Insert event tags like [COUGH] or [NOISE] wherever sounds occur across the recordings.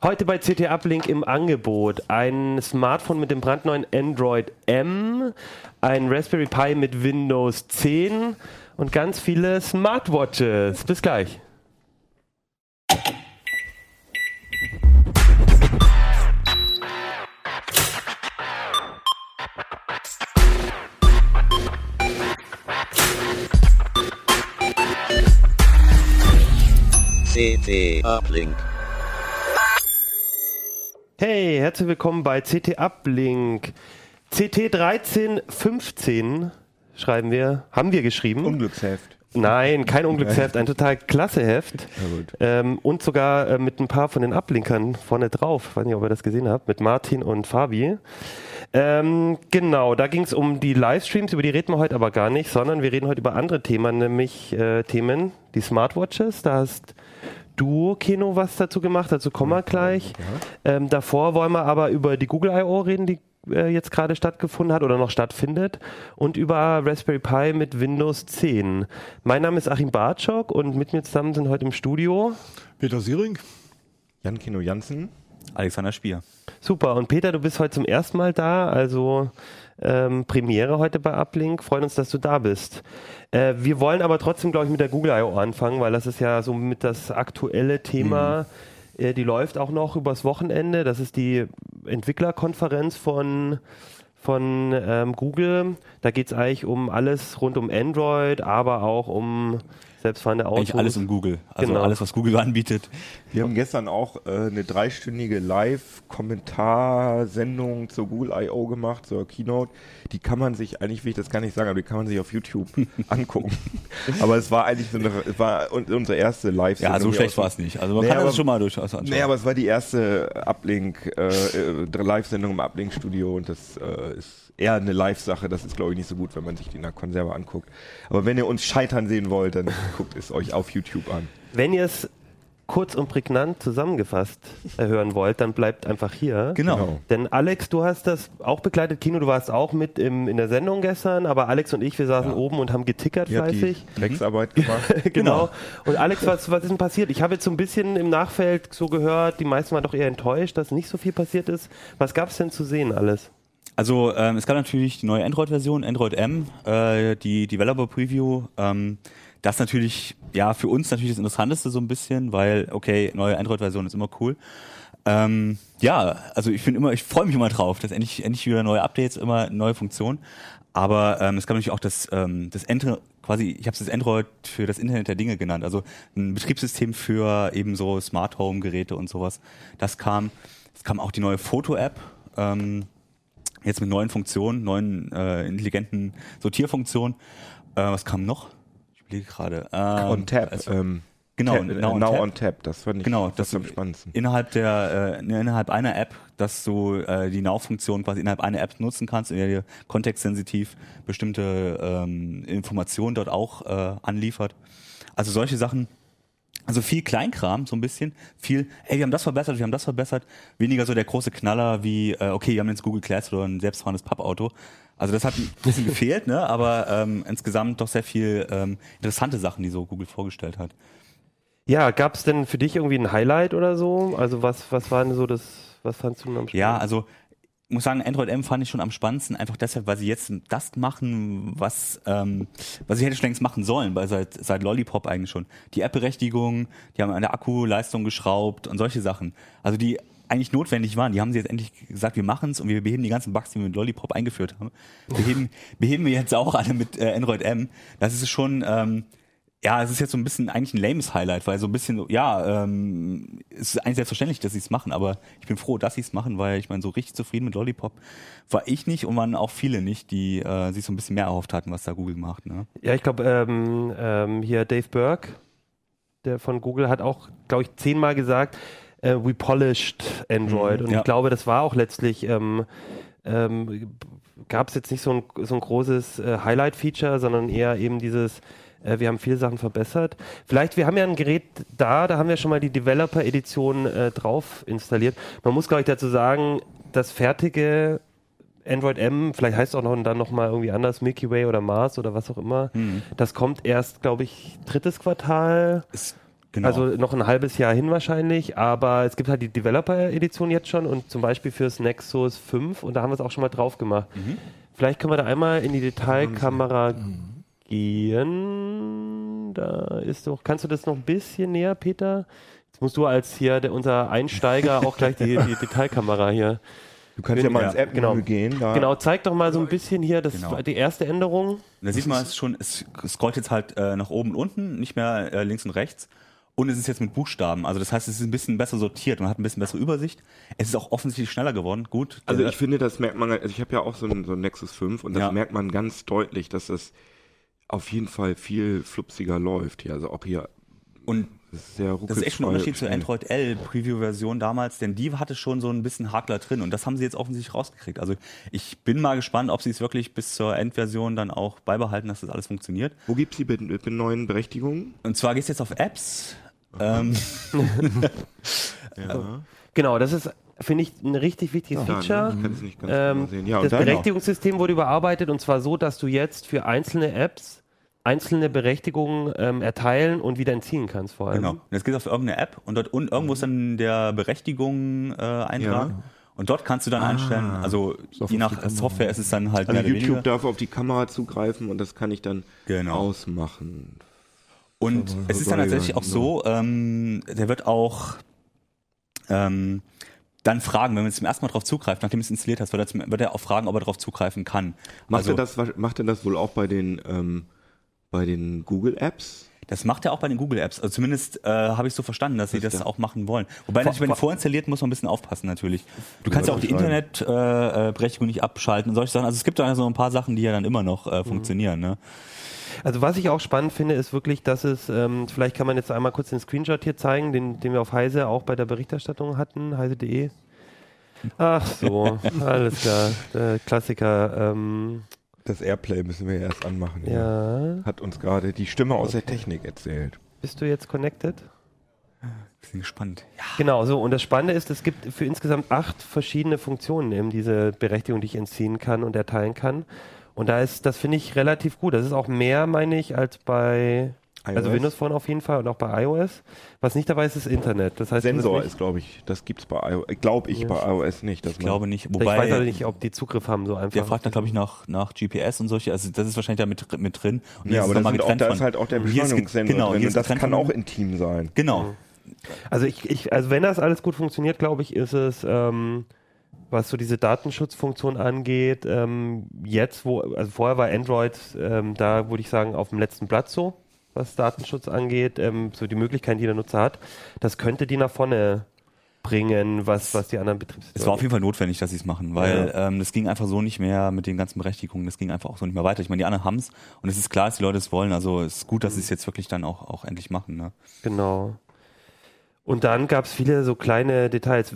Heute bei CT Uplink im Angebot ein Smartphone mit dem brandneuen Android M, ein Raspberry Pi mit Windows 10 und ganz viele Smartwatches. Bis gleich. CT Uplink. Hey, herzlich willkommen bei CT Uplink. CT 1315 schreiben wir, haben wir geschrieben. Unglücksheft. Nein, kein Unglücksheft, ein total klasse Heft. Ähm, und sogar äh, mit ein paar von den Uplinkern vorne drauf. Ich weiß nicht, ob ihr das gesehen habt, mit Martin und Fabi. Ähm, genau, da ging es um die Livestreams, über die reden wir heute aber gar nicht, sondern wir reden heute über andere Themen, nämlich äh, Themen, die Smartwatches. Da hast du, Kino, was dazu gemacht, dazu kommen wir gleich. Ähm, davor wollen wir aber über die Google I.O. reden, die äh, jetzt gerade stattgefunden hat oder noch stattfindet und über Raspberry Pi mit Windows 10. Mein Name ist Achim Bartschok und mit mir zusammen sind heute im Studio Peter Siering. Jan Kino Jansen. Alexander Spier. Super. Und Peter, du bist heute zum ersten Mal da, also ähm, Premiere heute bei Uplink. Freuen uns, dass du da bist. Äh, wir wollen aber trotzdem, glaube ich, mit der Google I.O. anfangen, weil das ist ja so mit das aktuelle Thema. Äh, die läuft auch noch übers Wochenende. Das ist die Entwicklerkonferenz von von ähm, Google. Da geht es eigentlich um alles rund um Android, aber auch um selbstfahrende Autos. Eigentlich alles um Google. Also Genau. alles, was Google anbietet. Wir haben gestern auch äh, eine dreistündige Live-Kommentarsendung zur Google I.O. gemacht, zur Keynote. Die kann man sich, eigentlich will ich das gar nicht sagen, aber die kann man sich auf YouTube [LAUGHS] angucken. aber es war eigentlich so eine, es war un- unsere erste Live-Sendung. Ja, so schlecht war es nicht. Also man Nee, kann aber- das schon mal durchaus anschauen. Nee, aber es war die erste Uplink, äh, äh, Live-Sendung im Uplink-Studio und das äh, ist eher eine Live-Sache. Das ist, glaube ich, nicht so gut, wenn man sich die in der Konserve anguckt. Aber wenn ihr uns scheitern sehen wollt, dann [LAUGHS] guckt es euch auf YouTube an. Wenn ihr es kurz und prägnant zusammengefasst äh, hören wollt, dann bleibt einfach hier. genau. Genau. Denn Alex, du hast das auch begleitet, Kino, du warst auch mit im, in der Sendung gestern, aber Alex und ich, wir saßen oben und haben getickert Ihr fleißig. Drecksarbeit gemacht. [LAUGHS] genau. Und Alex, was, was ist denn passiert? Ich habe jetzt so ein bisschen im Nachfeld so gehört, die meisten waren doch eher enttäuscht, dass nicht so viel passiert ist. Was gab es denn zu sehen alles? Also ähm, es gab natürlich die neue Android-Version, Android M, äh, die Developer Preview. Ähm, das natürlich, ja, für uns natürlich das Interessanteste so ein bisschen, weil, okay, neue Android-Version ist immer cool. Ähm, ja, also ich finde immer, ich freue mich immer drauf, dass endlich, endlich wieder neue Updates, immer neue Funktionen. Aber ähm, es gab natürlich auch das, ähm, das Android, quasi, ich habe es das Android für das Internet der Dinge genannt, also ein Betriebssystem für eben so Smart Home Geräte und sowas. Das kam. Es kam auch die neue Foto-App. Ähm, jetzt mit neuen Funktionen, neuen äh, intelligenten Sortierfunktionen. Äh, was kam noch? Ich überlege gerade. Ähm, on Tap. also ähm, genau, Tap, Now on now Tap. on Tap. Das fand ich Genau, das das am spannendsten. innerhalb der äh, innerhalb einer App, dass du äh, die Now-Funktion quasi innerhalb einer App nutzen kannst, in der dir kontextsensitiv bestimmte ähm, Informationen dort auch äh, anliefert. Also solche Sachen. Also viel Kleinkram, so ein bisschen. Viel, ey, wir haben das verbessert, wir haben das verbessert. Weniger so der große Knaller wie, äh, okay, wir haben jetzt Google Glass oder ein selbstfahrendes Pappauto. Also das hat ein bisschen [LAUGHS] gefehlt, ne? aber ähm, insgesamt doch sehr viel ähm, interessante Sachen, die so Google vorgestellt hat. Ja, gab es denn für dich irgendwie ein Highlight oder so? Also was, was war denn so das, was fandst du denn am Ja, spannendsten? also muss sagen, Android M fand ich schon am spannendsten, einfach deshalb, weil sie jetzt das machen, was, ähm, was sie hätte schon längst machen sollen, weil seit, seit Lollipop eigentlich schon. Die App-Berechtigung, die haben an der Akkuleistung geschraubt und solche Sachen. Also die eigentlich notwendig waren, die haben sie jetzt endlich gesagt, wir machen's und wir beheben die ganzen Bugs, die wir mit Lollipop eingeführt haben. Beheben, beheben wir jetzt auch alle mit äh, Android M. Das ist schon, ähm, ja, es ist jetzt so ein bisschen eigentlich ein lames Highlight, weil so ein bisschen, ja, ähm, es ist eigentlich selbstverständlich, dass sie es machen, aber ich bin froh, dass sie es machen, weil ich meine, so richtig zufrieden mit Lollipop war ich nicht und waren auch viele nicht, die äh, sich so ein bisschen mehr erhofft hatten, was da Google macht. Ne? Ja, ich glaube, ähm, ähm, hier Dave Burke, der von Google, hat auch, glaube ich, zehnmal gesagt, äh, we polished Android. Mhm, Und ja. ich glaube, das war auch letztlich, ähm, ähm, gab es jetzt nicht so ein, so ein großes äh, Highlight-Feature, sondern eher eben dieses, äh, wir haben viele Sachen verbessert. Vielleicht, wir haben ja ein Gerät da, da haben wir schon mal die Developer-Edition äh, drauf installiert. Man muss, glaube ich, dazu sagen, das fertige Android M, vielleicht heißt es auch noch dann noch mal irgendwie anders, Milky Way oder Mars oder was auch immer. Mhm. Das kommt erst, glaube ich, drittes Quartal. Ist Genau. Also noch ein halbes Jahr hin wahrscheinlich, aber es gibt halt die Developer-Edition jetzt schon und zum Beispiel fürs Nexus 5 und da haben wir es auch schon mal drauf gemacht. Mhm. Vielleicht können wir da einmal in die Detailkamera mhm. Gehen. Da ist doch, kannst du das noch ein bisschen näher, Peter? Jetzt musst du als hier der, unser Einsteiger auch gleich die, die [LAUGHS] Detailkamera hier. Du kannst ja mal ins App genau. gehen. Da. Genau, zeig doch mal so ein bisschen hier, das genau. die erste Änderung. Da sieht man es schon, es scrollt jetzt halt äh, nach oben und unten, nicht mehr äh, links und rechts. Und es ist jetzt mit Buchstaben. Also das heißt, es ist ein bisschen besser sortiert. Man hat ein bisschen bessere Übersicht. Es ist auch offensichtlich schneller geworden. Gut. Also ich finde, das merkt man, also ich habe ja auch so ein, so ein Nexus 5 und das ja. merkt man ganz deutlich, dass das auf jeden Fall viel flupsiger läuft hier. Also auch hier. Und das ist, sehr das ist echt ein Unterschied zur Android L Preview-Version damals, denn die hatte schon so ein bisschen Hakler drin und das haben sie jetzt offensichtlich rausgekriegt. Also ich bin mal gespannt, ob sie es wirklich bis zur Endversion dann auch beibehalten, dass das alles funktioniert. Wo gibt es die mit, mit neuen Berechtigungen? Und zwar geht es jetzt auf Apps. Ähm. [LAUGHS] ja. [LAUGHS] Genau, das ist finde ich ein richtig wichtiges ja, Feature. Ne? Genau ähm, ja, das Berechtigungssystem wurde überarbeitet und zwar so, dass du jetzt für einzelne Apps einzelne Berechtigungen ähm, erteilen und wieder entziehen kannst vor allem. Genau. Und jetzt geht auf irgendeine App und dort un irgendwo ist dann der Berechtigung äh, eintragen. Ja. Und dort kannst du dann ah, einstellen, also je nach Software ist es dann halt also YouTube weniger. darf auf die Kamera zugreifen und das kann ich dann genau. ausmachen. Und Aber es ist dann tatsächlich auch so, ähm, der wird auch ähm, dann fragen, wenn man zum ersten Mal darauf zugreift, nachdem es installiert hast, wird er, wird er auch fragen, ob er darauf zugreifen kann. Macht, also, er, das, macht er das wohl auch bei den ähm, bei den Google Apps? Das macht er auch bei den Google Apps. Also zumindest äh, habe ich so verstanden, dass sie das, das auch machen wollen. Wobei vor, natürlich, wenn vorinstalliert, muss man ein bisschen aufpassen natürlich. Du kannst ja auch die Internetberechtigung äh, nicht abschalten und solche Sachen. Also es gibt da so ein paar Sachen, die ja dann immer noch äh, mhm. funktionieren. Ne? Also was ich auch spannend finde, ist wirklich, dass es, ähm, vielleicht kann man jetzt einmal kurz den Screenshot hier zeigen, den, den wir auf Heise auch bei der Berichterstattung hatten, heise.de. Ach so, [LAUGHS] alles klar. Der Klassiker. Ähm, das Airplay müssen wir erst anmachen. Ja. Hat uns gerade die Stimme aus okay. der Technik erzählt. Bist du jetzt connected? Bisschen gespannt. Ja. Genau, so. Und das Spannende ist, es gibt für insgesamt acht verschiedene Funktionen eben diese Berechtigung, die ich entziehen kann und erteilen kann. Und da ist, das finde ich relativ gut. Das ist auch mehr, meine ich, als bei iOS. Also Windows Phone auf jeden Fall und auch bei iOS. Was nicht dabei ist, ist Internet. Das heißt, Sensor ist, glaube ich, das gibt es bei iOS, glaube ich, ja. bei iOS nicht. ich glaube nicht. Wobei, ich weiß aber nicht, ob die Zugriff haben so einfach. Der fragt dann, glaube ich, nach, nach GPS und solche, also das ist wahrscheinlich da mit, mit drin. Und ja, aber das auch, da ist halt auch der Beschleunigungssensor genau, drin und das kann auch intim sein. Genau. Also ich, ich, also wenn das alles gut funktioniert, glaube ich, ist es, ähm, was so diese Datenschutzfunktion angeht, ähm, jetzt, wo, also vorher war Android, ähm, da würde ich sagen, auf dem letzten Platz so was Datenschutz angeht, ähm, so die Möglichkeiten, die der Nutzer hat, das könnte die nach vorne bringen, was, was die anderen Betriebssysteme. Es war auf jeden Fall notwendig, dass sie es machen, weil ja. ähm, das ging einfach so nicht mehr mit den ganzen Berechtigungen, das ging einfach auch so nicht mehr weiter. Ich meine, die anderen haben es und es ist klar, dass die Leute es wollen, also es ist gut, dass sie es jetzt wirklich dann auch, auch endlich machen. Ne? Genau. Und dann gab es viele so kleine Details.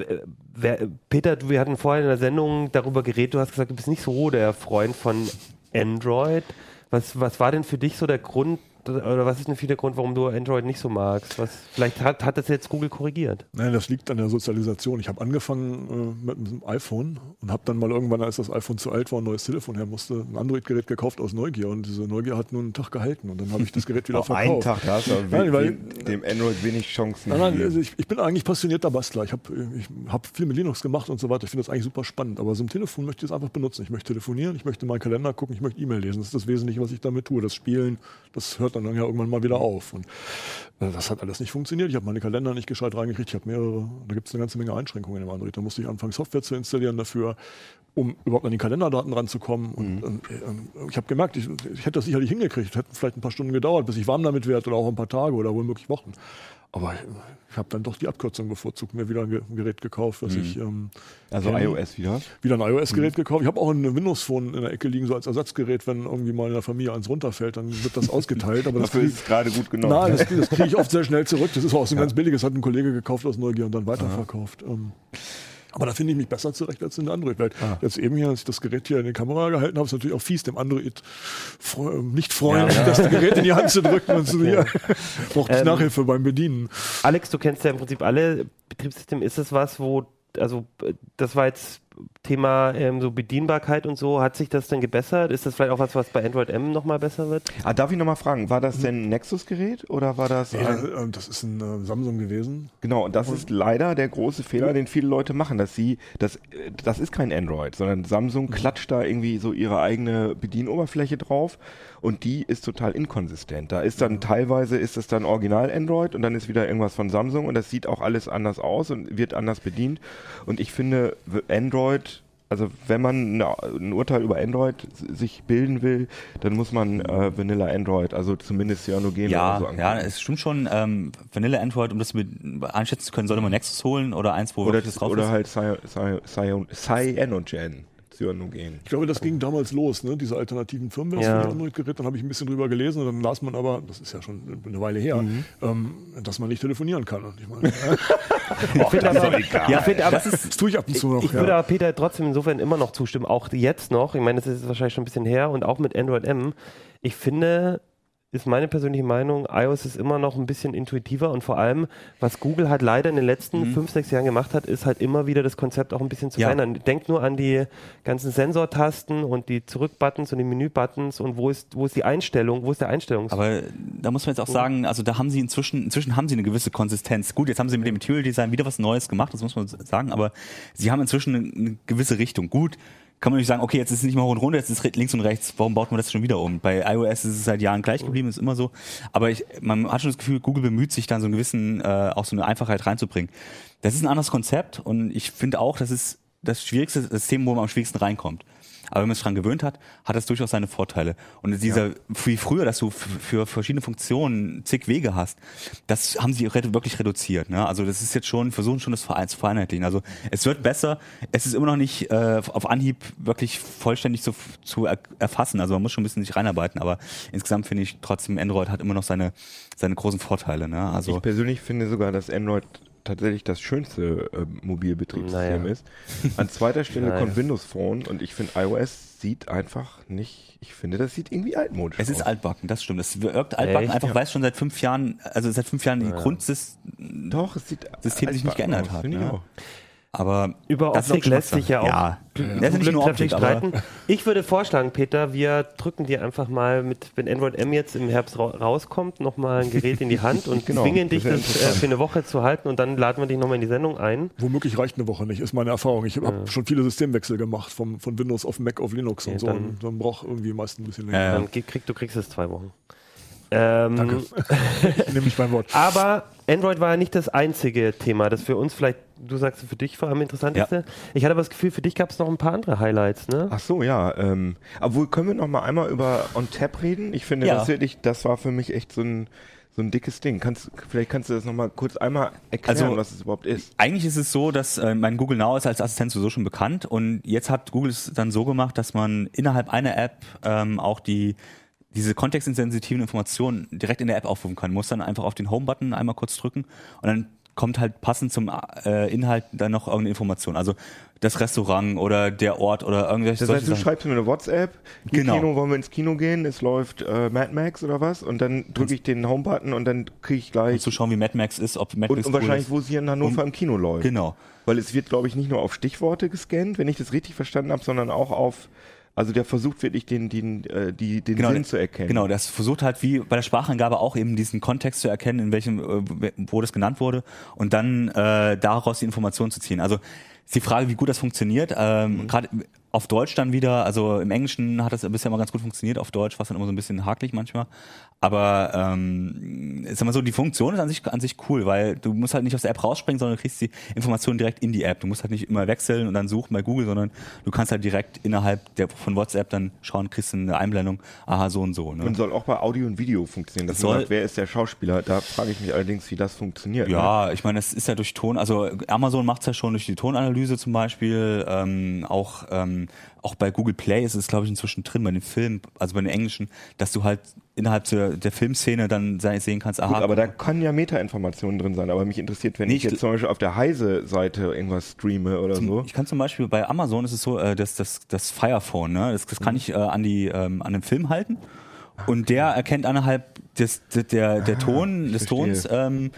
Wer, Peter, wir hatten vorhin in der Sendung darüber geredet, du hast gesagt, du bist nicht so der Freund von Android. Was, was war denn für dich so der Grund, oder was ist denn der Grund, warum du Android nicht so magst? Was, vielleicht hat, hat das jetzt Google korrigiert. Nein, das liegt an der Sozialisation. Ich habe angefangen äh, mit einem iPhone und habe dann mal irgendwann, als das iPhone zu alt war, ein neues Telefon her musste, ein Android-Gerät gekauft aus Neugier und diese Neugier hat nur einen Tag gehalten und dann habe ich das Gerät wieder [LAUGHS] verkauft. Einen Tag, da hast du nein, weil, dem Android wenig Chancen. Nein, nein, also ich, ich, bin eigentlich passionierter Bastler. Ich habe ich hab viel mit Linux gemacht und so weiter. Ich finde das eigentlich super spannend. Aber so ein Telefon möchte ich es einfach benutzen. Ich möchte telefonieren, ich möchte meinen Kalender gucken, ich möchte E-Mail lesen. Das ist das Wesentliche, was ich damit tue. Das Spielen, das hört dann ja irgendwann mal wieder wieder auf. Und äh, das hat alles nicht funktioniert. Ich habe meine Kalender nicht gescheit reingekriegt. Ich habe mehrere, da gibt es eine ganze Menge Einschränkungen im Android. Da musste ich anfangen, Software zu installieren dafür, um überhaupt an die Kalenderdaten ranzukommen. Und, mhm. und, und ich habe gemerkt, ich, ich, hätte das sicherlich hingekriegt. Hätte vielleicht ein paar Stunden gedauert, bis ich warm damit werde oder auch ein paar Tage oder womöglich Wochen. Aber ich habe dann doch die Abkürzung bevorzugt, mir wieder ein Gerät gekauft, was mhm. ich. Ähm, also ähm, iOS wieder? Wieder ein iOS-Gerät mhm. gekauft. Ich habe auch ein Windows-Phone in der Ecke liegen, so als Ersatzgerät, wenn irgendwie mal in der Familie eins runterfällt, dann wird das [LAUGHS] ausgeteilt. Aber Dafür das ist gerade gut genommen. Nein, das, das kriege ich oft sehr schnell zurück. Das ist auch so ein ja. ganz billiges, hat ein Kollege gekauft aus Neugier und dann weiterverkauft. Ähm, aber da finde ich mich besser zurecht als in der Android-Welt. Ah. Jetzt eben hier, als ich das Gerät hier in die Kamera gehalten habe, ist natürlich auch fies, dem Android nicht freuen, ja, ja. das Gerät in die Hand zu drücken und so hier. Braucht ähm, Nachhilfe beim Bedienen. Alex, du kennst ja im Prinzip alle Betriebssysteme. Ist es was, wo, also das war jetzt Thema ähm, so Bedienbarkeit und so, hat sich das denn gebessert? Ist das vielleicht auch was, was bei Android M nochmal besser wird? Ah, darf ich nochmal fragen, war das denn ein Nexus-Gerät oder war das Ja, ein... äh, das ist ein äh, Samsung gewesen. Genau, und das ist leider der große Fehler, den viele Leute machen, dass sie, das, das ist kein Android, sondern Samsung klatscht da irgendwie so ihre eigene Bedienoberfläche drauf und die ist total inkonsistent. Da ist dann teilweise ist es dann Original Android und dann ist wieder irgendwas von Samsung und das sieht auch alles anders aus und wird anders bedient. Und ich finde, Android also wenn man ein Urteil über Android sich bilden will, dann muss man äh, Vanilla Android, also zumindest Cyanogen Ja, oder so ja, es stimmt schon. Ähm, Vanilla Android, um das mit einschätzen zu können, sollte man Nexus holen oder eins, wo oder, das drauf oder ist. halt Cy- Cy- Cyan- Cyanogen. Cyanogen. Ich glaube, das ging damals los, ne? diese alternativen Firmware Ja. für die Android-Geräte. Dann habe ich ein bisschen drüber gelesen und dann las man aber, das ist ja schon eine Weile her, ähm, dass man nicht telefonieren kann. Und ich meine, äh, Ich finde aber, ja, ich finde aber, das ist das tue ich ab und zu noch. Ich ja. würde aber Peter trotzdem insofern immer noch zustimmen, auch jetzt noch. Ich meine, das ist wahrscheinlich schon ein bisschen her und auch mit Android M. Ich finde, ist meine persönliche Meinung, iOS ist immer noch ein bisschen intuitiver und vor allem, was Google halt leider in den letzten fünf, sechs Jahren gemacht hat, ist halt immer wieder das Konzept auch ein bisschen zu Ja. verändern. Denkt nur an die ganzen Sensortasten und die Zurückbuttons und die Menübuttons und wo ist, wo ist die Einstellung, wo ist der Einstellungs... Aber da muss man jetzt auch sagen, also da haben sie inzwischen, inzwischen haben sie eine gewisse Konsistenz. Gut, jetzt haben sie mit dem Material Design wieder was Neues gemacht, das muss man sagen, aber sie haben inzwischen eine gewisse Richtung. Gut, kann man nicht sagen, okay, jetzt ist es nicht mal hoch und runter, jetzt ist es links und rechts, warum baut man das schon wieder um? Bei iOS ist es seit Jahren gleich geblieben, ist immer so. Aber ich, man hat schon das Gefühl, Google bemüht sich dann so einen gewissen, äh, auch so eine Einfachheit reinzubringen. Das ist ein anderes Konzept und ich finde auch, das ist das schwierigste System, wo man am schwierigsten reinkommt. Aber wenn man sich daran gewöhnt hat, hat das durchaus seine Vorteile. Und dieser, wie früher, dass du für verschiedene Funktionen zig Wege hast, das haben sie wirklich reduziert. Ne? Also das ist jetzt schon, versuchen schon das Verein- zu vereinheitlichen. Also es wird besser, es ist immer noch nicht äh, auf Anhieb wirklich vollständig zu, zu er erfassen. Also man muss schon ein bisschen sich reinarbeiten, aber insgesamt finde ich trotzdem, Android hat immer noch seine, seine großen Vorteile. Ne? Also Ich persönlich finde sogar, dass Android tatsächlich das schönste äh, Mobilbetriebssystem Naja. ist. An zweiter Stelle [LAUGHS] Naja. kommt Windows Phone und ich finde iOS sieht einfach nicht, ich finde, das sieht irgendwie altmodisch Es aus. ist altbacken, das stimmt. Es wirkt altbacken, Echt? einfach weil es schon seit fünf Jahren, also seit fünf Jahren die Grundsystem Doch, es sieht System sich nicht geändert aus, hat, ne? Auch. Über Optik lässt sich ja auch Ja, [CLEARS THROAT] ist nicht nur Optik, aber streiten. Ich würde vorschlagen, Peter, wir drücken dir einfach mal mit, wenn Android M jetzt im Herbst ra rauskommt, nochmal ein Gerät in die Hand und [LAUGHS] Genau, zwingen dich, das das äh, für eine Woche zu halten und dann laden wir dich nochmal in die Sendung ein. Womöglich reicht eine Woche nicht, ist meine Erfahrung. Ich habe schon viele Systemwechsel gemacht, vom, von Windows auf Mac auf Linux Okay, und so. dann- und dann braucht irgendwie meist ein bisschen länger. Ja, ja. Dann krieg, du kriegst es zwei Wochen. Ähm, [LAUGHS] Ich nehme nicht mein Wort. Aber Android war ja nicht das einzige Thema, das für uns vielleicht, du sagst für dich vor allem interessanteste. Ich hatte aber das Gefühl, für dich gab es noch ein paar andere Highlights, ne? Ach so, ja. Ähm, obwohl, können wir noch mal einmal über OnTap reden? Ich finde, Ja. das wirklich, das war für mich echt so ein, so ein dickes Ding. Kannst, vielleicht kannst du das noch mal kurz einmal erklären, Also- was es überhaupt ist. Eigentlich ist es so, dass äh, mein Google Now ist als Assistent sowieso schon bekannt und jetzt hat Google es dann so gemacht, dass man innerhalb einer App ähm, auch die diese kontextsensitiven Informationen direkt in der App aufrufen kann. Muss dann einfach auf den Home-Button einmal kurz drücken und dann kommt halt passend zum äh, Inhalt dann noch irgendeine Information. Also das Restaurant oder der Ort oder irgendwelche Das heißt, du Sachen. schreibst mir eine WhatsApp, im Genau. Kino wollen wir ins Kino gehen, es läuft äh, Mad Max oder was und dann drücke ich den Home-Button und dann kriege ich um gleich zu schauen, wie Mad Max ist, ob Mad und, Max und cool wahrscheinlich, ist. wo es hier in Hannover Und- im Kino läuft. Genau. Weil es wird, glaube ich, nicht nur auf Stichworte gescannt, wenn ich das richtig verstanden habe, sondern auch auf, also der versucht wirklich den, den, äh, die, den Genau, Sinn zu erkennen. Genau, das versucht halt wie bei der Sprachangabe auch eben diesen Kontext zu erkennen, in welchem, äh, wo das genannt wurde und dann äh, daraus die Informationen zu ziehen. Also ist die Frage, wie gut das funktioniert. Ähm, Gerade auf Deutsch dann wieder, also im Englischen hat das bisher immer ganz gut funktioniert, auf Deutsch war es dann immer so ein bisschen hakelig manchmal. Aber ähm, sag mal so, die Funktion ist an sich, an sich cool, weil du musst halt nicht aus der App rausspringen, sondern du kriegst die Informationen direkt in die App. Du musst halt nicht immer wechseln und dann suchen bei Google, sondern du kannst halt direkt innerhalb der, von WhatsApp dann schauen, kriegst du eine Einblendung, aha, so und so. Ne? Und soll auch bei Audio und Video funktionieren. Das Soll- soll, wer ist der Schauspieler? Da frage ich mich allerdings, wie das funktioniert. ne? Ja, ich meine, es ist ja durch Ton, also Amazon macht es ja schon durch die Tonanalyse zum Beispiel, ähm, auch, ähm, auch bei Google Play ist es, glaube ich, inzwischen drin, bei den Filmen, also bei den englischen, dass du halt innerhalb der, der Filmszene dann se- sehen kannst, aha, Gut, aber da kann ja Meta-Informationen drin sein. Aber mich interessiert, wenn Nee, ich ich jetzt zum Beispiel auf der Heise-Seite irgendwas streame oder so. Ich kann zum Beispiel bei Amazon ist es so, äh, dass das, das Fire Phone, ne, das, das Mhm. kann ich äh, an die ähm, an den Film halten und der erkennt innerhalb des, der der, der Ton Ah, ich des verstehe. Tons ähm,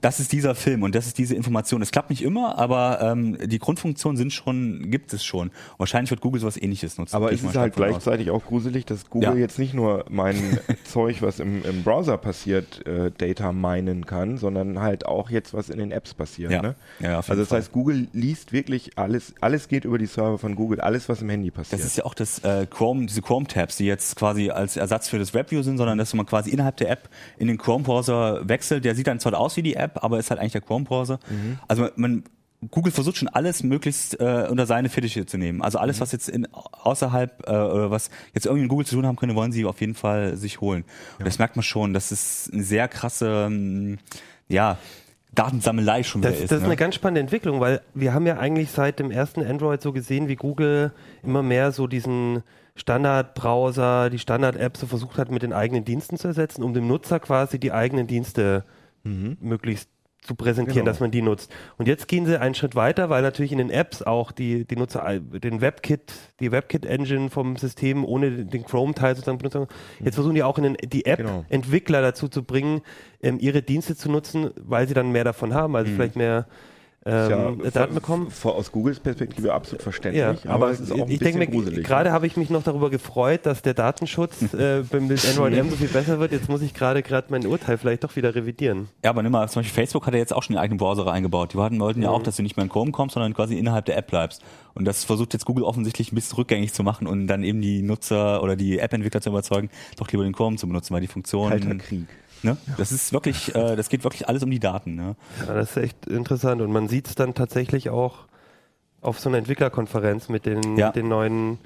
das ist dieser Film und das ist diese Information. Es klappt nicht immer, aber ähm, die Grundfunktionen sind schon, gibt es schon. wahrscheinlich wird Google sowas ähnliches nutzen. Aber es ist halt gleichzeitig aus. auch gruselig, dass Google ja. jetzt nicht nur mein [LAUGHS] Zeug, was im, im Browser passiert, äh, Data meinen kann, sondern halt auch jetzt, was in den Apps passiert. Ja. Ne? Ja, also das Fall. heißt, Google liest wirklich alles, alles geht über die Server von Google, alles, was im Handy passiert. Das ist ja auch das äh, Chrome, diese Chrome-Tabs, die jetzt quasi als Ersatz für das WebView sind, sondern dass man quasi innerhalb der App in den Chrome-Browser wechselt. Der sieht dann zwar aus wie die App, aber ist halt eigentlich der Chrome-Browser. Mhm. Also man, Google versucht schon alles möglichst äh, unter seine Fittiche zu nehmen. Also alles, mhm. was jetzt in, außerhalb äh, oder was jetzt irgendwie mit Google zu tun haben könnte, wollen sie auf jeden Fall sich holen. Ja. das merkt man schon. Das ist eine sehr krasse, ähm, ja, Datensammelei schon wieder das, ist. Das ist ne? eine ganz spannende Entwicklung, weil wir haben ja eigentlich seit dem ersten Android so gesehen, wie Google immer mehr so diesen Standard-Browser, die Standard-App so versucht hat, mit den eigenen Diensten zu ersetzen, um dem Nutzer quasi die eigenen Dienste mhm. möglichst zu präsentieren, genau. dass man die nutzt. Und jetzt gehen sie einen Schritt weiter, weil natürlich in den Apps auch die, die Nutzer den WebKit, die WebKit-Engine vom System ohne den Chrome-Teil sozusagen benutzen. Jetzt versuchen die auch in den, die App-Entwickler genau. dazu zu bringen, ähm, ihre Dienste zu nutzen, weil sie dann mehr davon haben, also mhm. vielleicht mehr ähm, ja, Daten bekommen. Vor, aus Googles Perspektive absolut verständlich, ja, aber, aber, es ist auch ein ich bisschen denke gruselig. Gerade habe ich mich noch darüber gefreut, dass der Datenschutz [LAUGHS] äh, mit Android M so viel besser wird. Jetzt muss ich gerade gerade mein Urteil vielleicht doch wieder revidieren. Ja, aber nimm mal, zum Beispiel Facebook hat ja jetzt auch schon den eigenen Browser eingebaut. Die wollten, wollten mhm. ja auch, dass du nicht mehr in Chrome kommst, sondern quasi innerhalb der App bleibst. Und das versucht jetzt Google offensichtlich ein bisschen rückgängig zu machen und dann eben die Nutzer oder die App-Entwickler zu überzeugen, doch lieber den Chrome zu benutzen, weil die Funktionen... Kalter Krieg. Ne? Das ist wirklich, äh, das geht wirklich alles um die Daten. Ne? Ja, das ist echt interessant und man sieht es dann tatsächlich auch auf so einer Entwicklerkonferenz mit den, ja. mit den neuen